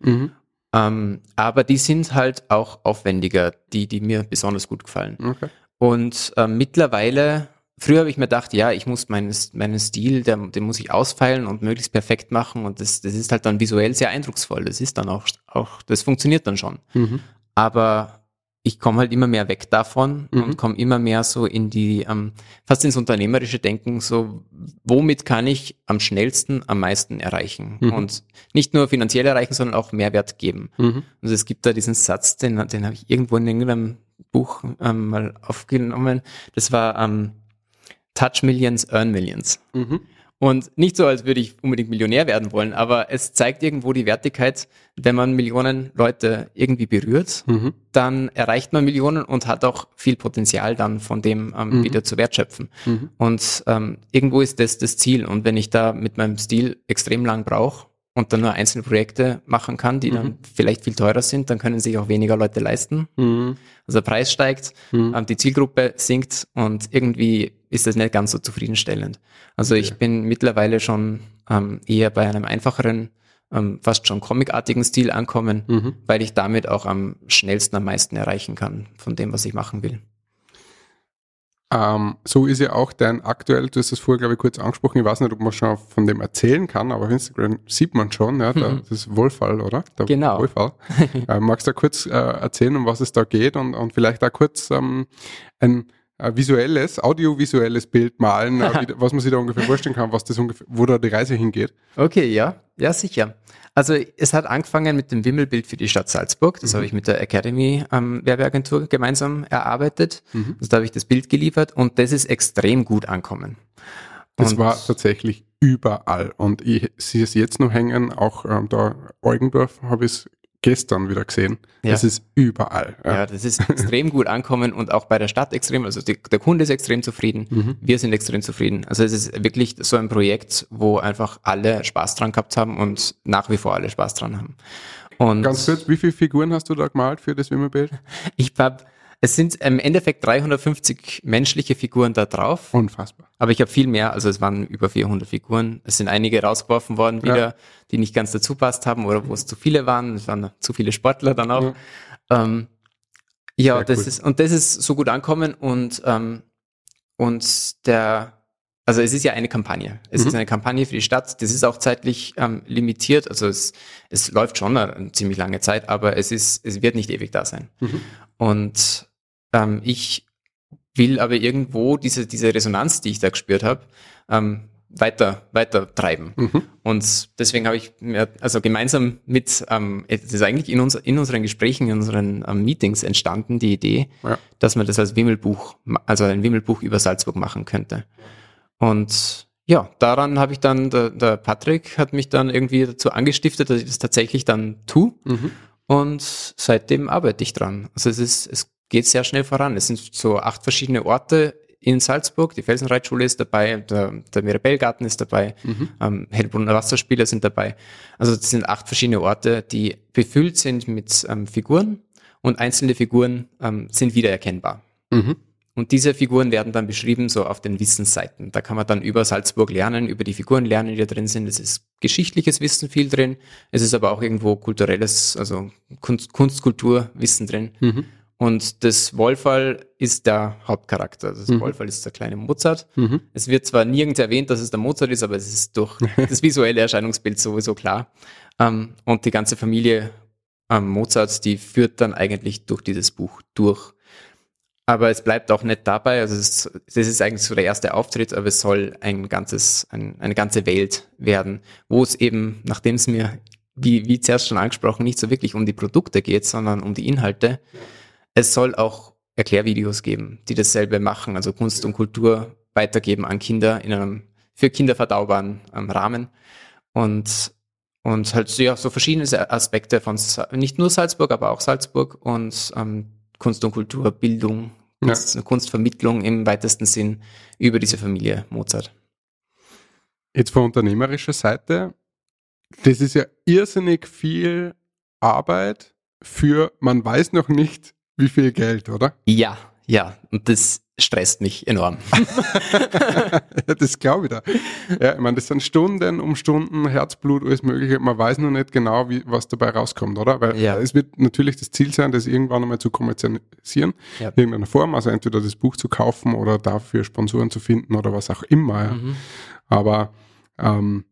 Ähm, aber die sind halt auch aufwendiger, die, die mir besonders gut gefallen. okay. Und ähm, mittlerweile, früher habe ich mir gedacht, ja, ich muss meinen, meinen Stil, der, den muss ich ausfeilen und möglichst perfekt machen. Und das, das ist halt dann visuell sehr eindrucksvoll. Das ist dann auch, auch das funktioniert dann schon. Mhm, Aber ich komme halt immer mehr weg davon Mhm. und komme immer mehr so in die, ähm, fast ins unternehmerische Denken, so womit kann ich am schnellsten am meisten erreichen? Mhm. Und nicht nur finanziell erreichen, sondern auch Mehrwert geben. mhm, Also es gibt da diesen Satz, den, den habe ich irgendwo in irgendeinem Buch ähm, mal aufgenommen. Das war ähm, Touch Millions, Earn Millions. Und nicht so, als würde ich unbedingt Millionär werden wollen, aber es zeigt irgendwo die Wertigkeit, wenn man Millionen Leute irgendwie berührt, mhm, dann erreicht man Millionen und hat auch viel Potenzial dann von dem ähm, Mhm. wieder zu wertschöpfen. mhm, Und ähm, irgendwo ist das das Ziel. Und wenn ich da mit meinem Stil extrem lang brauche und dann nur einzelne Projekte machen kann, die Mhm. dann vielleicht viel teurer sind, dann können sich auch weniger Leute leisten. mhm, Also der Preis steigt, mhm. ähm, die Zielgruppe sinkt und irgendwie ist das nicht ganz so zufriedenstellend. Also Okay. ich bin mittlerweile schon ähm, eher bei einem einfacheren, ähm, fast schon comicartigen Stil ankommen, Mhm. weil ich damit auch am schnellsten am meisten erreichen kann von dem, was ich machen will. Ähm, so ist ja auch dein aktuell, du hast das vorher, glaube ich, kurz angesprochen, ich weiß nicht, ob man schon von dem erzählen kann, aber auf Instagram sieht man schon, ja, da, Mhm. das ist Wohlfall, oder? Der Genau. Wohlfall. äh, magst du da kurz äh, erzählen, um was es da geht und, und vielleicht da kurz ähm, ein visuelles, audiovisuelles Bild malen, äh, was man sich da ungefähr vorstellen kann, was das ungefähr, wo da die Reise hingeht? Okay, ja, ja, sicher. Also es hat angefangen mit dem Wimmelbild für die Stadt Salzburg. Das Mhm. habe ich mit der Academy ähm, Werbeagentur gemeinsam erarbeitet. Mhm. Also da habe ich das Bild geliefert und das ist extrem gut ankommen. Das Und- war tatsächlich überall und ich sehe es jetzt noch hängen, auch ähm, da Eugendorf habe ich es gestern wieder gesehen. Ja. Es ist überall. Ja, das ist extrem gut ankommen und auch bei der Stadt extrem. Also die, der Kunde ist extrem zufrieden. Mhm. Wir sind extrem zufrieden. Also es ist wirklich so ein Projekt, wo einfach alle Spaß dran gehabt haben und nach wie vor alle Spaß dran haben. Und Ganz kurz, wie viele Figuren hast du da gemalt für das Wimmelbild? ich habe, es sind im Endeffekt 350 menschliche Figuren da drauf, Unfassbar. aber ich habe viel mehr. Also es waren über 400 Figuren. Es sind einige rausgeworfen worden wieder, Ja. die nicht ganz dazu passt haben oder wo es zu viele waren. Es waren zu viele Sportler dann auch. Ähm, ja, Sehr das cool. ist, und das ist so gut ankommen und, ähm, und der, also es ist ja eine Kampagne. Es Mhm. ist eine Kampagne für die Stadt. Das ist auch zeitlich ähm, limitiert. Also es, es läuft schon eine, eine ziemlich lange Zeit, aber es ist, es wird nicht ewig da sein. Mhm. Und ähm, ich will aber irgendwo diese, diese Resonanz, die ich da gespürt habe, ähm, weiter, weiter treiben. Mhm. Und deswegen habe ich mir, also gemeinsam mit, ähm, es ist eigentlich in, uns, in unseren Gesprächen, in unseren ähm, Meetings entstanden, die Idee, Ja. dass man das als Wimmelbuch, also ein Wimmelbuch über Salzburg machen könnte. Und ja, daran habe ich dann, der, der Patrick hat mich dann irgendwie dazu angestiftet, dass ich das tatsächlich dann tue. Mhm. Und seitdem arbeite ich dran. Also es ist, es geht sehr schnell voran. Es sind so acht verschiedene Orte in Salzburg, die Felsenreitschule ist dabei, der, der Mirabellgarten ist dabei, ähm, Hellbrunner Wasserspiele sind dabei. Also das sind acht verschiedene Orte, die befüllt sind mit ähm, Figuren und einzelne Figuren ähm, sind wiedererkennbar. Mhm. Und diese Figuren werden dann beschrieben so auf den Wissensseiten. Da kann man dann über Salzburg lernen, über die Figuren lernen, die da drin sind. Es ist geschichtliches Wissen viel drin. Es ist aber auch irgendwo kulturelles, also Kunst, Kunstkulturwissen drin. Mhm. Und das Wolfall ist der Hauptcharakter. Das Wolfall ist der kleine Mozart. Mhm. Es wird zwar nirgends erwähnt, dass es der Mozart ist, aber es ist durch das visuelle Erscheinungsbild sowieso klar. Ähm, und die ganze Familie ähm, Mozart, die führt dann eigentlich durch dieses Buch durch. Aber es bleibt auch nicht dabei. Also es ist, das ist eigentlich so der erste Auftritt, aber es soll ein ganzes, ein, eine ganze Welt werden, wo es eben, nachdem es mir, wie, wie zuerst schon angesprochen, nicht so wirklich um die Produkte geht, sondern um die Inhalte. Es soll auch Erklärvideos geben, die dasselbe machen, also Kunst und Kultur weitergeben an Kinder in einem für Kinder verdaubaren ähm, Rahmen. Und, und halt so, ja, so verschiedene Aspekte von Sa nicht nur Salzburg, aber auch Salzburg und ähm, Kunst und Kultur, Bildung, Ja. Kunst, Kunstvermittlung im weitesten Sinn über diese Familie Mozart. Jetzt von unternehmerischer Seite, das ist ja irrsinnig viel Arbeit für, man weiß noch nicht, wie viel Geld, oder? Ja, ja, und das stresst mich enorm. Ja, das glaube ich da. Ja, ich meine, das sind Stunden um Stunden, Herzblut, alles Mögliche. Man weiß noch nicht genau, wie, was dabei rauskommt, oder? Weil Ja. es wird natürlich das Ziel sein, das irgendwann einmal zu kommerzialisieren, Ja. in irgendeiner Form. Also entweder das Buch zu kaufen oder dafür Sponsoren zu finden oder was auch immer. Mhm. Aber ähm,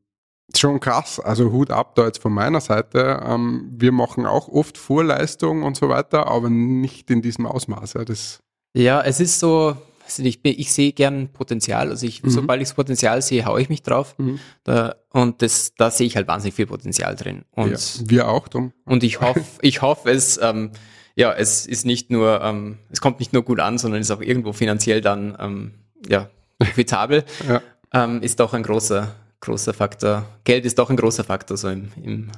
schon krass. Also Hut ab da jetzt von meiner Seite. Ähm, wir machen auch oft Vorleistungen und so weiter, aber nicht in diesem Ausmaß. Ja. Das, Ja, es ist so, nicht, ich, ich sehe gern Potenzial. Also ich, Mhm. sobald ich das Potenzial sehe, haue ich mich drauf. Mhm. Da, und das, da sehe ich halt wahnsinnig viel Potenzial drin. Und, ja, wir auch drum. und ich hoffe, ich hoffe, es, ähm, ja, es ist nicht nur, ähm, es kommt nicht nur gut an, sondern ist auch irgendwo finanziell dann, ähm, ja, profitabel. Ja. ähm, ist doch ein großer, großer Faktor. Geld ist doch ein großer Faktor so im, im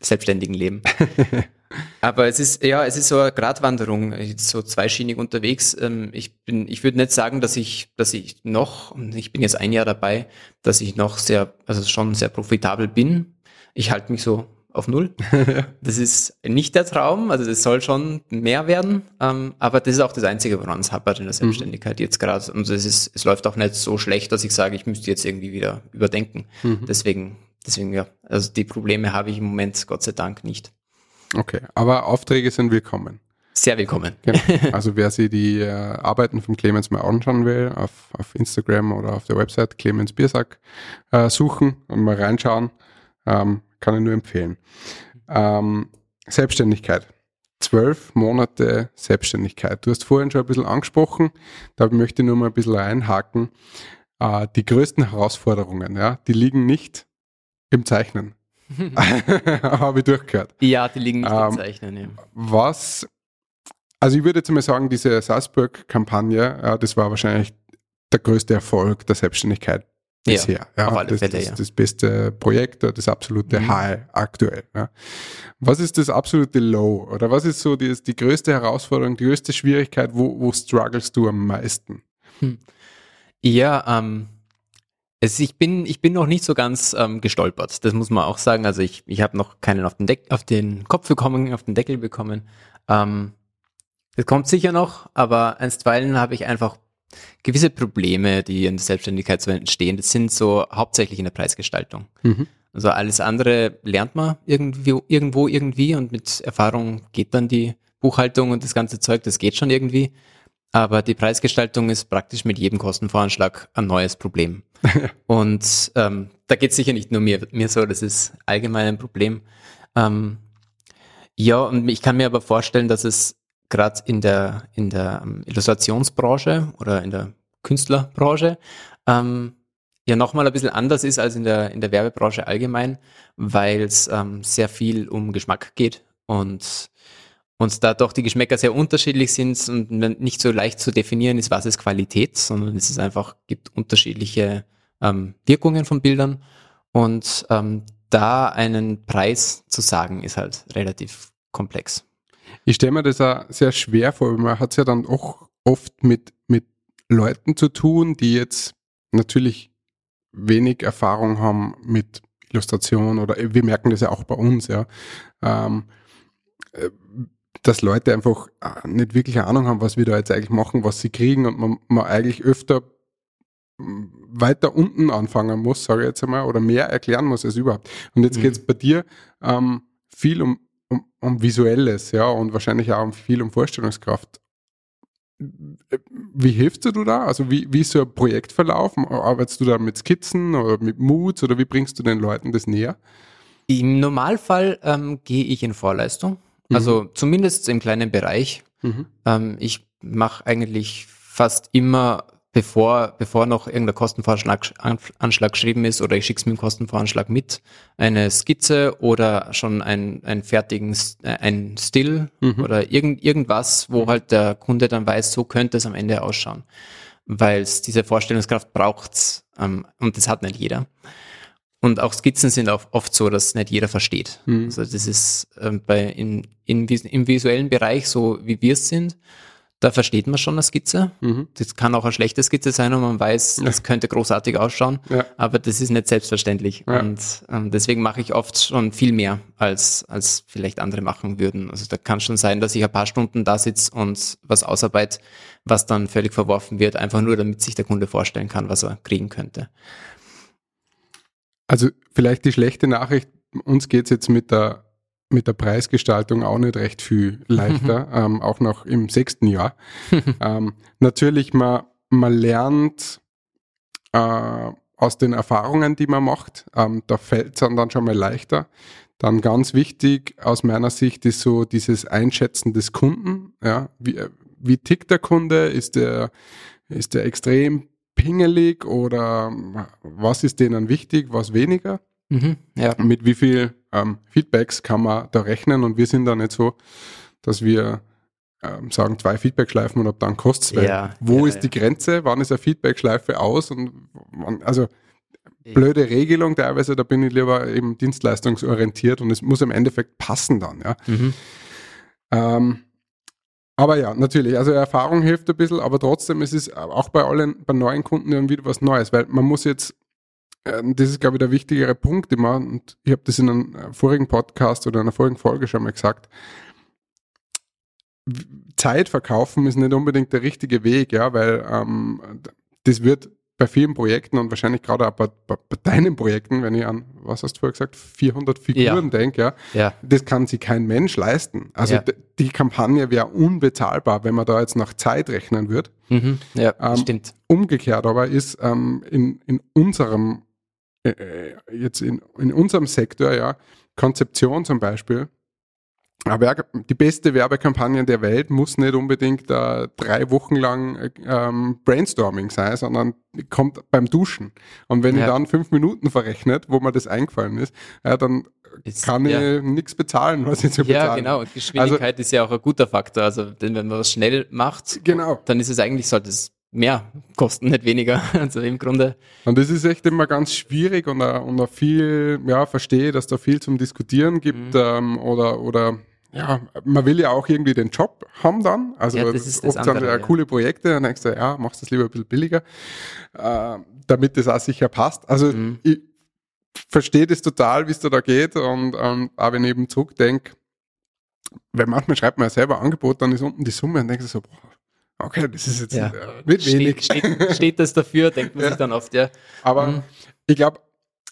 selbstständigen Leben. Aber es ist, ja, es ist so eine Gratwanderung, so zweischienig unterwegs. Ähm, ich bin, ich würde nicht sagen, dass ich, dass ich noch, und ich bin jetzt ein Jahr dabei, dass ich noch sehr, also schon sehr profitabel bin. Ich halte mich so auf Null. Das ist nicht der Traum, also das soll schon mehr werden, ähm, aber das ist auch das Einzige, woran es hapert in der Selbstständigkeit jetzt gerade. Und es ist, es läuft auch nicht so schlecht, dass ich sage, ich müsste jetzt irgendwie wieder überdenken. Deswegen, deswegen ja, also die Probleme habe ich im Moment Gott sei Dank nicht. Okay, aber Aufträge sind willkommen. Sehr willkommen. Genau. Also wer sich die äh, Arbeiten von Clemens mal anschauen will, auf, auf Instagram oder auf der Website Clemens Biersack äh, suchen und mal reinschauen, ähm, kann ich nur empfehlen. Ähm, Selbstständigkeit. Zwölf Monate Selbstständigkeit. Du hast vorhin schon ein bisschen angesprochen, da möchte ich nur mal ein bisschen reinhaken. Äh, die größten Herausforderungen, ja, die liegen nicht im Zeichnen. Habe ich durchgehört. Ja, die liegen nicht Ähm, im Zeichnen. Ja. Was, also ich würde jetzt mal sagen, diese Salzburg-Kampagne, ja, das war wahrscheinlich der größte Erfolg der Selbstständigkeit bisher. Ja, alle das, Fälle, das, ja. das beste Projekt, oder das absolute Mhm. High aktuell. Ja. Was ist das absolute Low? Oder was ist so die, die größte Herausforderung, die größte Schwierigkeit? Wo, wo strugglest du am meisten? Ja, ähm, es, ich, bin, ich bin noch nicht so ganz ähm, gestolpert, das muss man auch sagen. Also ich, ich habe noch keinen auf den, Deck, auf den Kopf bekommen, auf den Deckel bekommen. Ähm, das kommt sicher noch, aber einstweilen habe ich einfach gewisse Probleme, die in der Selbstständigkeit so entstehen. Das sind so hauptsächlich in der Preisgestaltung. Mhm. Also alles andere lernt man irgendwie, irgendwo irgendwie und mit Erfahrung geht dann die Buchhaltung und das ganze Zeug, das geht schon irgendwie. Aber die Preisgestaltung ist praktisch mit jedem Kostenvoranschlag ein neues Problem. und ähm, da geht es sicher nicht nur mir, mir so, das ist allgemein ein Problem. Ähm, ja, und ich kann mir aber vorstellen, dass es gerade in der, in der ähm, Illustrationsbranche oder in der Künstlerbranche ähm, ja nochmal ein bisschen anders ist als in der, in der Werbebranche allgemein, weil es ähm, sehr viel um Geschmack geht und, und da doch die Geschmäcker sehr unterschiedlich sind und nicht so leicht zu definieren ist, was ist Qualität, sondern es ist einfach, gibt unterschiedliche ähm, Wirkungen von Bildern und ähm, da einen Preis zu sagen, ist halt relativ komplex. Ich stelle mir das auch sehr schwer vor, weil man hat es ja dann auch oft mit, mit Leuten zu tun, die jetzt natürlich wenig Erfahrung haben mit Illustration oder wir merken das ja auch bei uns, ja. Ähm, äh, dass Leute einfach äh, nicht wirklich Ahnung haben, was wir da jetzt eigentlich machen, was sie kriegen und man, man eigentlich öfter weiter unten anfangen muss, sage ich jetzt einmal, oder mehr erklären muss als überhaupt. Und jetzt mhm. geht es bei dir ähm, viel um, um, Visuelles, ja, und wahrscheinlich auch viel um Vorstellungskraft. Wie hilfst du da? Also wie, wie ist so ein Projektverlauf? Arbeitest du da mit Skizzen oder mit Moods oder wie bringst du den Leuten das näher? Im Normalfall ähm, gehe ich in Vorleistung. Also mhm. zumindest im kleinen Bereich. Mhm. Ähm, ich mache eigentlich fast immer, bevor, bevor noch irgendein Kostenvoranschlag Anschlag geschrieben ist oder ich schicke es mit dem Kostenvoranschlag mit, eine Skizze oder schon ein, ein fertigen äh, ein Still mhm. oder irgend, irgendwas, wo halt der Kunde dann weiß, so könnte es am Ende ausschauen. Weil es diese Vorstellungskraft braucht ähm, und das hat nicht jeder. Und auch Skizzen sind auch oft so, dass nicht jeder versteht. Mhm. Also das ist ähm, bei in, in, im visuellen Bereich, so wie wir es sind, da versteht man schon eine Skizze. Mhm. Das kann auch eine schlechte Skizze sein und man weiß, ja. das könnte großartig ausschauen, ja. aber das ist nicht selbstverständlich. Ja. Und ähm, deswegen mache ich oft schon viel mehr, als, als vielleicht andere machen würden. Also da kann schon sein, dass ich ein paar Stunden da sitze und was ausarbeite, was dann völlig verworfen wird, einfach nur damit sich der Kunde vorstellen kann, was er kriegen könnte. Also vielleicht die schlechte Nachricht, uns geht es jetzt mit der, mit der Preisgestaltung auch nicht recht viel leichter, ähm, auch noch im sechsten Jahr. ähm, natürlich, man, man lernt äh, aus den Erfahrungen, die man macht, ähm, da fällt es dann schon mal leichter. Dann ganz wichtig aus meiner Sicht ist so dieses Einschätzen des Kunden. Ja, wie, wie tickt der Kunde? Ist der, ist der extrem pingelig oder was ist denen wichtig, was weniger? Mhm, ja. Mit wie viel ähm, Feedbacks kann man da rechnen und wir sind da nicht so, dass wir ähm, sagen, zwei Feedbackschleifen und ab dann kostet es. Ja, wo ja, ist ja. die Grenze? Wann ist eine Feedbackschleife aus? Und wann, also blöde Regelung teilweise, da bin ich lieber eben dienstleistungsorientiert und es muss im Endeffekt passen dann. Ja. Mhm. Ähm, aber ja, natürlich, also Erfahrung hilft ein bisschen, aber trotzdem ist es auch bei allen, bei neuen Kunden dann wieder was Neues, weil man muss jetzt, äh, das ist glaube ich der wichtigere Punkt immer, und ich habe das in einem äh, vorigen Podcast oder einer vorigen Folge schon mal gesagt, Zeit verkaufen ist nicht unbedingt der richtige Weg, ja, weil ähm, das wird bei vielen Projekten und wahrscheinlich gerade auch bei, bei, bei, deinen Projekten, wenn ich an, was hast du vorher gesagt, 400 Figuren ja. denke, ja, ja, das kann sich kein Mensch leisten. Also ja. die Kampagne wäre unbezahlbar, wenn man da jetzt nach Zeit rechnen würde. Mhm. Ja, ähm, stimmt. Umgekehrt aber ist ähm, in, in unserem, äh, äh jetzt in, in unserem Sektor, ja, Konzeption zum Beispiel, aber die beste Werbekampagne der Welt muss nicht unbedingt äh, drei Wochen lang ähm, Brainstorming sein, sondern kommt beim Duschen. Und wenn ja. ich dann fünf Minuten verrechnet, wo mir das eingefallen ist, ja, dann ist, kann ja. ich nichts bezahlen, was ich zu bezahlen Ja, genau. Und Geschwindigkeit also, ist ja auch ein guter Faktor. Also denn wenn man was schnell macht, genau. dann ist es eigentlich, sollte es mehr kosten, nicht weniger. Also im Grunde. Und das ist echt immer ganz schwierig und, und viel, ja, verstehe, dass da viel zum Diskutieren gibt mhm. ähm, oder, oder ja, man will ja auch irgendwie den Job haben dann. Also ja, das ist oft das andere, sind ja, coole Projekte, dann denkst du, ja, machst das lieber ein bisschen billiger, äh, damit das auch sicher passt. Also mhm. ich verstehe das total, wie es da, da geht und ähm, auch wenn ich eben zurückdenke, weil manchmal schreibt man ja selber Angebot, dann ist unten die Summe und denkst du so, boah, okay, das ist jetzt ja. äh, nicht wenig. Steht, steht, steht, das dafür, denkt man ja. sich dann oft, ja. Aber mhm. ich glaube,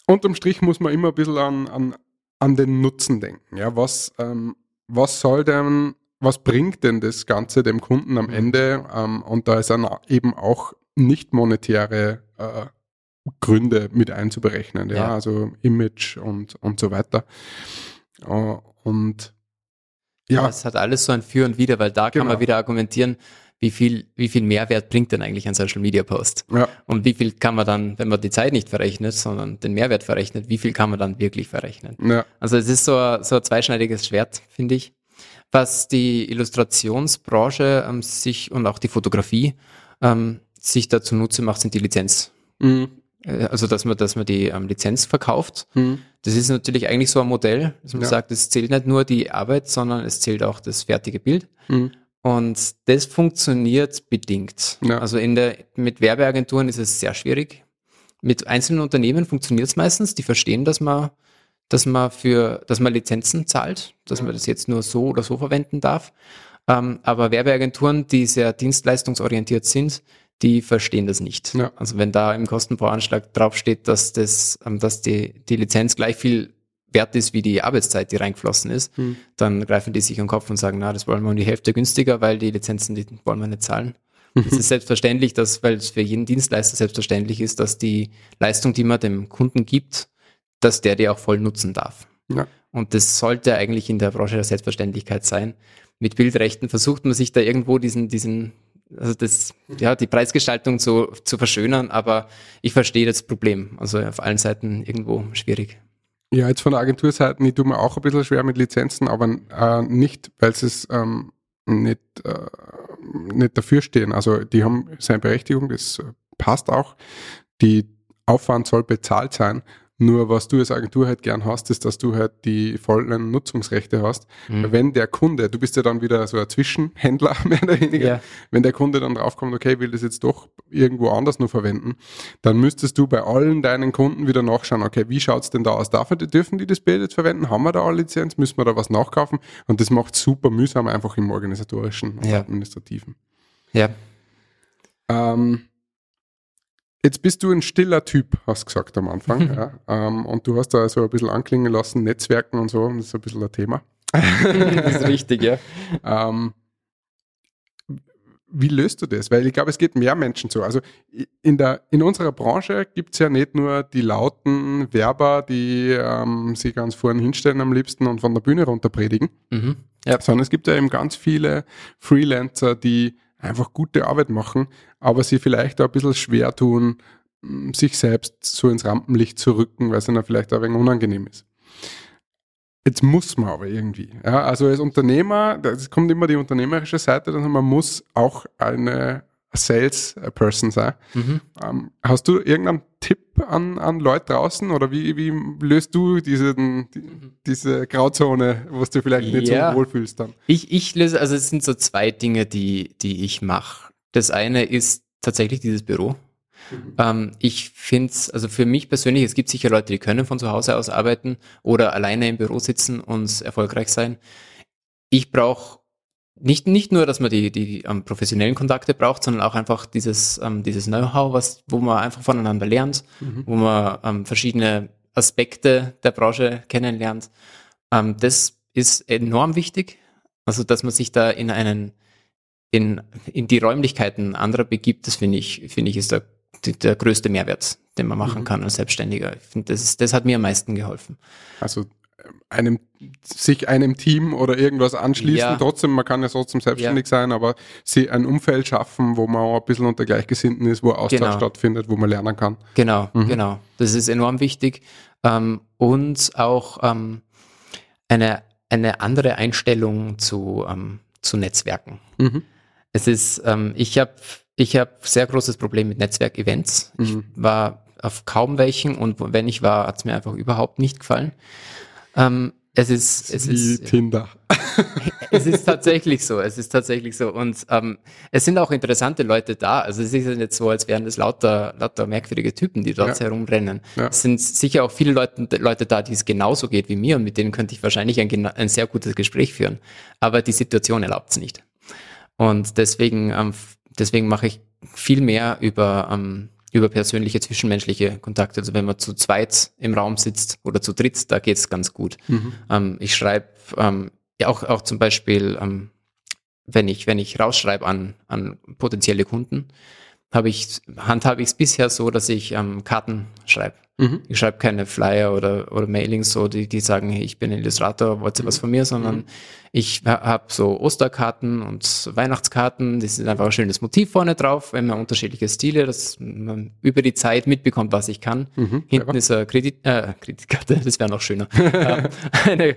unterm Strich muss man immer ein bisschen an, an, an den Nutzen denken. Ja, was, ähm, was soll denn, was bringt denn das Ganze dem Kunden am mhm. Ende? Ähm, und da ist dann eben auch nicht monetäre äh, Gründe mit einzuberechnen, ja, ja, also Image und, und so weiter. Uh, und ja. Es hat alles so ein Für und Wider, weil da genau. kann man genau. wieder argumentieren, wie viel, wie viel Mehrwert bringt denn eigentlich ein Social Media Post? Ja. Und wie viel kann man dann, wenn man die Zeit nicht verrechnet, sondern den Mehrwert verrechnet, wie viel kann man dann wirklich verrechnen? Ja. Also es ist so, ein, so ein zweischneidiges Schwert, finde ich. Was die Illustrationsbranche ähm, sich und auch die Fotografie ähm, sich dazu nutze macht, sind die Lizenz. Mhm. Äh, also dass man, dass man die ähm, Lizenz verkauft. Mhm. Das ist natürlich eigentlich so ein Modell, dass man ja. sagt, es zählt nicht nur die Arbeit, sondern es zählt auch das fertige Bild. Mhm. Und das funktioniert bedingt. Ja. Also in der, mit Werbeagenturen ist es sehr schwierig. Mit einzelnen Unternehmen funktioniert es meistens. Die verstehen, dass man, dass man für, dass man Lizenzen zahlt, dass man das jetzt nur so oder so verwenden darf. Ähm, aber Werbeagenturen, die sehr dienstleistungsorientiert sind, die verstehen das nicht. Ja. Also wenn da im Kostenvoranschlag draufsteht, dass das, ähm, dass die, die Lizenz gleich viel wert ist wie die Arbeitszeit, die reingeflossen ist, Hm. dann greifen die sich an den Kopf und sagen, na, das wollen wir um die Hälfte günstiger, weil die Lizenzen, die wollen wir nicht zahlen. Mhm. Es ist selbstverständlich, dass, weil es für jeden Dienstleister selbstverständlich ist, dass die Leistung, die man dem Kunden gibt, dass der die auch voll nutzen darf. Ja. Und das sollte eigentlich in der Branche der Selbstverständlichkeit sein. Mit Bildrechten versucht man sich da irgendwo diesen, diesen, also das, ja, die Preisgestaltung zu, zu verschönern, aber ich verstehe das Problem. Also auf allen Seiten irgendwo schwierig. Ja, jetzt von der Agenturseite, ich tue mir auch ein bisschen schwer mit Lizenzen, aber äh, nicht, weil sie es ähm, nicht, äh, nicht dafür stehen. Also die haben seine Berechtigung, das äh, passt auch. Die Aufwand soll bezahlt sein. Nur was du als Agentur halt gern hast, ist, dass du halt die vollen Nutzungsrechte hast. Mhm. Wenn der Kunde, du bist ja dann wieder so ein Zwischenhändler, mehr oder weniger, Ja. wenn der Kunde dann draufkommt, okay, will das jetzt doch irgendwo anders nur verwenden, dann müsstest du bei allen deinen Kunden wieder nachschauen, okay, wie schaut's denn da aus? Darf, er- dürfen die das Bild jetzt verwenden? Haben wir da eine Lizenz? Müssen wir da was nachkaufen? Und das macht super mühsam einfach im organisatorischen und Ja. administrativen. Ja. Ähm, jetzt bist du ein stiller Typ, hast du gesagt am Anfang. Mhm. ja. ähm, und du hast da so ein bisschen anklingen lassen, Netzwerken und so, das ist ein bisschen ein Thema. das ist richtig, ja. Ähm, wie löst du das? Weil ich glaube, es geht mehr Menschen so. Also in, der, in unserer Branche gibt es ja nicht nur die lauten Werber, die ähm, sich ganz vorne hinstellen am liebsten und von der Bühne runter predigen, Mhm. Ja. sondern es gibt ja eben ganz viele Freelancer, die einfach gute Arbeit machen, aber sie vielleicht auch ein bisschen schwer tun, m, sich selbst so ins Rampenlicht zu rücken, weil es ihnen vielleicht auch ein wenig unangenehm ist. Jetzt muss man aber irgendwie. Ja, also als Unternehmer, es kommt immer die unternehmerische Seite, dann man muss auch eine Salesperson sein. Mhm. Ähm, hast du irgendeinen Tipp an, an Leute draußen oder wie, wie löst du diesen, die, diese Grauzone, wo du vielleicht nicht Ja. so wohlfühlst dann? Ich, ich löse, also es sind so zwei Dinge, die, die ich mache. Das eine ist tatsächlich dieses Büro. Ähm, ich finde es, also für mich persönlich, es gibt sicher Leute, die können von zu Hause aus arbeiten oder alleine im Büro sitzen und erfolgreich sein. Ich brauche nicht, nicht nur, dass man die, die ähm, professionellen Kontakte braucht, sondern auch einfach dieses, ähm, dieses Know-how, was, wo man einfach voneinander lernt, wo man ähm, verschiedene Aspekte der Branche kennenlernt. Ähm, das ist enorm wichtig. Also, dass man sich da in einen, in, in die Räumlichkeiten anderer begibt, das finde ich, finde ich, ist der, der größte Mehrwert, den man machen Mhm. kann als Selbstständiger. Ich finde, das, ist, das hat mir am meisten geholfen. Also einem, sich einem Team oder irgendwas anschließen. Ja. Trotzdem, man kann ja trotzdem selbstständig sein, aber sie ein Umfeld schaffen, wo man auch ein bisschen unter Gleichgesinnten ist, wo Austausch Genau. stattfindet, wo man lernen kann. Genau, Mhm. genau. Das ist enorm wichtig. Ähm, und auch ähm, eine, eine andere Einstellung zu, ähm, zu Netzwerken. Mhm. Es ist, ähm, ich habe ich hab sehr großes Problem mit Netzwerkevents. Ich Mhm. war auf kaum welchen und wenn ich war, hat es mir einfach überhaupt nicht gefallen. Ähm, es ist, es Wie ist, Tinder. es ist tatsächlich so, es ist tatsächlich so. Und ähm, es sind auch interessante Leute da. Also es ist ja nicht so, als wären das lauter, lauter merkwürdige Typen, die dort Ja. herumrennen. Ja. Es sind sicher auch viele Leute, Leute da, die es genauso geht wie mir und mit denen könnte ich wahrscheinlich ein, ein sehr gutes Gespräch führen. Aber die Situation erlaubt es nicht. Und deswegen, ähm, deswegen mache ich viel mehr über, ähm, über persönliche, zwischenmenschliche Kontakte. Also wenn man zu zweit im Raum sitzt oder zu dritt, da geht's ganz gut. Ähm, ich schreibe ähm, ja auch, auch zum Beispiel, ähm, wenn ich, wenn ich rausschreibe an, an potenzielle Kunden, habe ich, handhabe ich es bisher so, dass ich ähm, Karten schreibe. Mhm. Ich schreibe keine Flyer oder, oder Mailings, so, die, die sagen, hey, ich bin Illustrator, wollt ihr was von mir, sondern ich ha- habe so Osterkarten und Weihnachtskarten, das ist einfach ein schönes Motiv vorne drauf, immer unterschiedliche Stile, dass man über die Zeit mitbekommt, was ich kann. Mhm, Hinten clever. ist eine Kredit, äh, Kreditkarte, das wäre noch schöner. Ähm, eine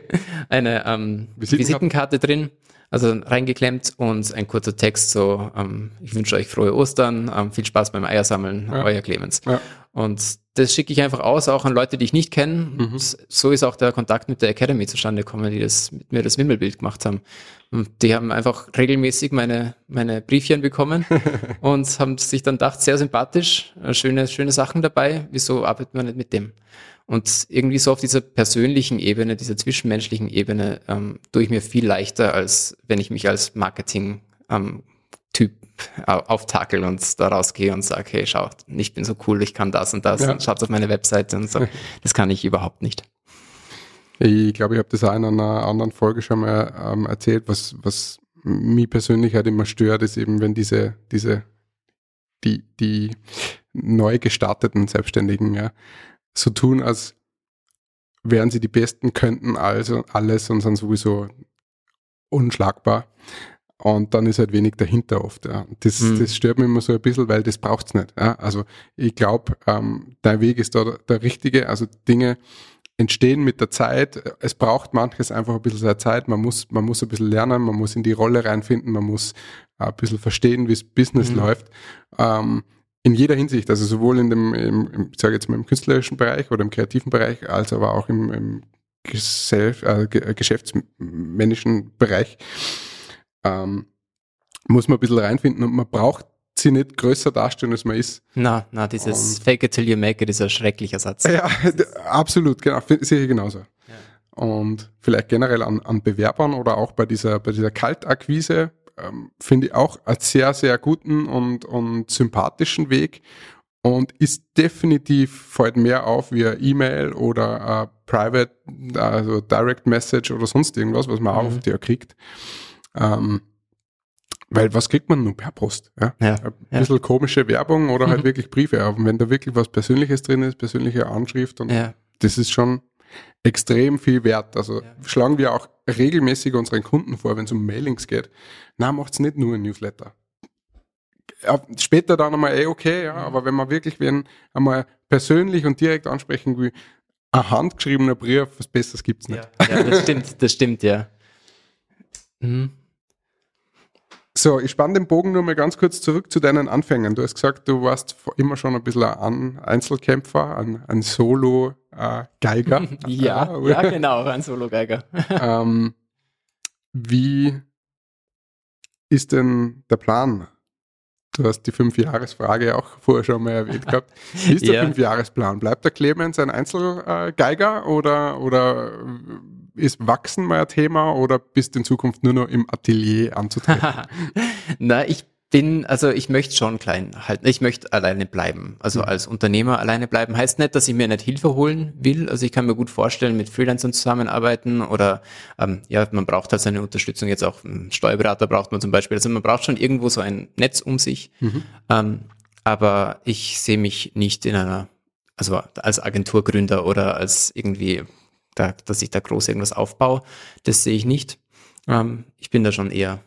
eine ähm, Visitenkarte. Visitenkarte drin, also reingeklemmt und ein kurzer Text, so, ähm, ich wünsche euch frohe Ostern, ähm, viel Spaß beim Eiersammeln, Ja. euer Clemens. Ja. Und das schicke ich einfach aus, auch an Leute, die ich nicht kenne. Mhm. So ist auch der Kontakt mit der Academy zustande gekommen, die das mit mir das Wimmelbild gemacht haben. Und die haben einfach regelmäßig meine, meine Briefchen bekommen und haben sich dann gedacht, sehr sympathisch, äh, schöne, schöne Sachen dabei. Wieso arbeitet man nicht mit dem? Und irgendwie so auf dieser persönlichen Ebene, dieser zwischenmenschlichen Ebene, ähm, tue ich mir viel leichter, als wenn ich mich als Marketing ähm, au- auftakel und da rausgehe und sage, hey, schau, ich bin so cool, ich kann das und das Ja. und schaut auf meine Webseite und so. Das kann ich überhaupt nicht. Ich glaube, ich habe das auch in einer anderen Folge schon mal ähm, erzählt, was, was mich persönlich halt immer stört, ist eben, wenn diese, diese, die, die neu gestarteten Selbstständigen, ja, so tun, als wären sie die Besten, könnten also alles und sind sowieso unschlagbar. Und dann ist halt wenig dahinter oft. Ja. Das, Mhm. das stört mich immer so ein bisschen, weil das braucht's nicht. Ja. Also ich glaube, ähm, dein Weg ist da der, der richtige. Also Dinge entstehen mit der Zeit. Es braucht manches einfach ein bisschen seine Zeit. Man muss, man muss ein bisschen lernen, man muss in die Rolle reinfinden, man muss ein bisschen verstehen, wie das Business Mhm. läuft. Ähm, in jeder Hinsicht, also sowohl in dem, im, im, ich sage jetzt mal im künstlerischen Bereich oder im kreativen Bereich, als aber auch im, im Gesell äh, ge- geschäftsmännischen Bereich, ähm, muss man ein bisschen reinfinden und man braucht sie nicht größer darstellen, als man ist. Na, na, dieses Und- Fake it till you make it ist ein schrecklicher Satz. Ja, absolut, genau, sehe ich genauso. Und vielleicht generell an, an Bewerbern oder auch bei dieser, bei dieser Kaltakquise ähm, finde ich auch einen sehr, sehr guten und, und sympathischen Weg und ist definitiv, fällt mehr auf wie eine E-Mail oder Private, also Direct Message oder sonst irgendwas, was man auch Mhm. auf der kriegt. Ähm, weil was kriegt man nur per Post? Ja? Ja, Ein ja. bisschen komische Werbung oder halt Mhm. wirklich Briefe. Aber wenn da wirklich was Persönliches drin ist, persönliche Anschrift und Ja. das ist schon extrem viel wert. Also Ja. schlagen wir auch regelmäßig unseren Kunden vor, wenn es um Mailings geht. Na, macht's nicht nur ein Newsletter. Später dann einmal eh okay, ja, aber wenn man wirklich wen einmal persönlich und direkt ansprechen will, ein handgeschriebener Brief, was Besseres gibt's nicht. Ja, ja, das stimmt, das stimmt, ja. Mhm. So, ich spann den Bogen nur mal ganz kurz zurück zu deinen Anfängen. Du hast gesagt, du warst immer schon ein bisschen ein Einzelkämpfer, ein, ein Solo-Geiger. Ja, ja, genau, ein Solo-Geiger. ähm, wie ist denn der Plan? Du hast die Fünf-Jahres-Frage auch vorher schon mal erwähnt gehabt. Wie ist der Ja. Fünf-Jahres-Plan? Bleibt der Clemens ein Einzelgeiger oder, oder ist Wachsen mal ein Thema oder bist in Zukunft nur noch im Atelier anzutreten? Na, ich bin, also ich möchte schon klein halten. Ich möchte alleine bleiben. Also Mhm. als Unternehmer alleine bleiben heißt nicht, dass ich mir nicht Hilfe holen will. Also ich kann mir gut vorstellen, mit Freelancern zusammenarbeiten oder ähm, ja, man braucht halt seine Unterstützung. Jetzt auch einen Steuerberater braucht man zum Beispiel. Also man braucht schon irgendwo so ein Netz um sich. Mhm. Ähm, aber ich sehe mich nicht in einer, also als Agenturgründer oder als irgendwie, da, dass ich da groß irgendwas aufbaue. Das sehe ich nicht. Ähm, ich bin da schon eher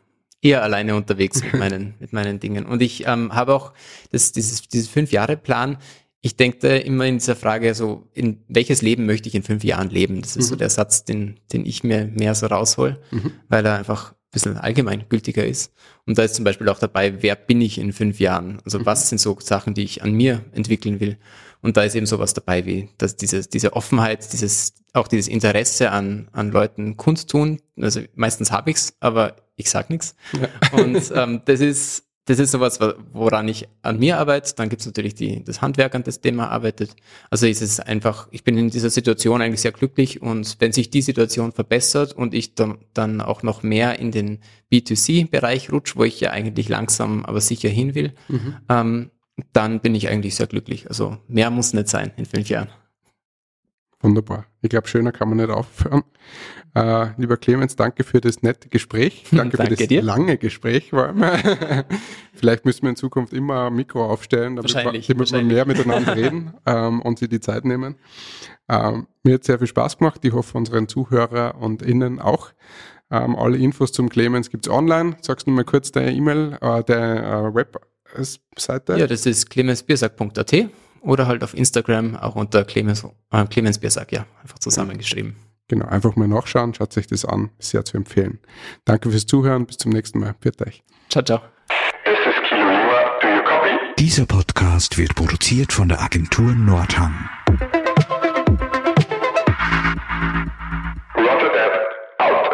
eher alleine unterwegs mit meinen mit meinen Dingen. Und ich ähm, habe auch das, dieses dieses fünf Jahre Plan. Ich denke immer in dieser Frage so, in welches Leben möchte ich in fünf Jahren leben? Das ist so der Satz, den den ich mir mehr so raushol, weil er einfach ein bisschen allgemeingültiger ist. Und da ist zum Beispiel auch dabei, wer bin ich in fünf Jahren? Also was sind so Sachen, die ich an mir entwickeln will? Und da ist eben sowas dabei wie, dass diese, diese Offenheit, dieses, auch dieses Interesse an, an Leuten kundtun. Also meistens habe ich's, aber ich sag nichts. Und ähm, das ist, das ist sowas, wo- woran ich an mir arbeite. Dann gibt's natürlich die, das Handwerk, an das man arbeitet. Also ist es einfach, ich bin in dieser Situation eigentlich sehr glücklich und wenn sich die Situation verbessert und ich dann, dann auch noch mehr in den B2C-Bereich rutsche, wo ich ja eigentlich langsam, aber sicher hin will, ähm, dann bin ich eigentlich sehr glücklich. Also mehr muss nicht sein in fünf Jahren. Wunderbar. Ich glaube, schöner kann man nicht aufhören. Äh, lieber Clemens, danke für das nette Gespräch. Danke, für Danke das dir. lange Gespräch. Vielleicht müssen wir in Zukunft immer ein Mikro aufstellen, damit wir, Wahrscheinlich, damit wir wahrscheinlich. mehr miteinander reden ähm, und sie die Zeit nehmen. Ähm, mir hat sehr viel Spaß gemacht. Ich hoffe, unseren Zuhörer und Innen auch. Ähm, alle Infos zum Clemens gibt's online. Sagst du mal kurz deine E-Mail, äh, deine äh, Webseite? Ja, das ist clemensbiersack.at oder halt auf Instagram auch unter Clemens, äh, Clemens Biersack, ja, einfach zusammengeschrieben. Genau, einfach mal nachschauen, schaut euch das an, sehr zu empfehlen. Danke fürs Zuhören, bis zum nächsten Mal. Pfiat euch. Ciao, ciao. Dieser Podcast wird produziert von der Agentur Nordhang. Rotterdam, out.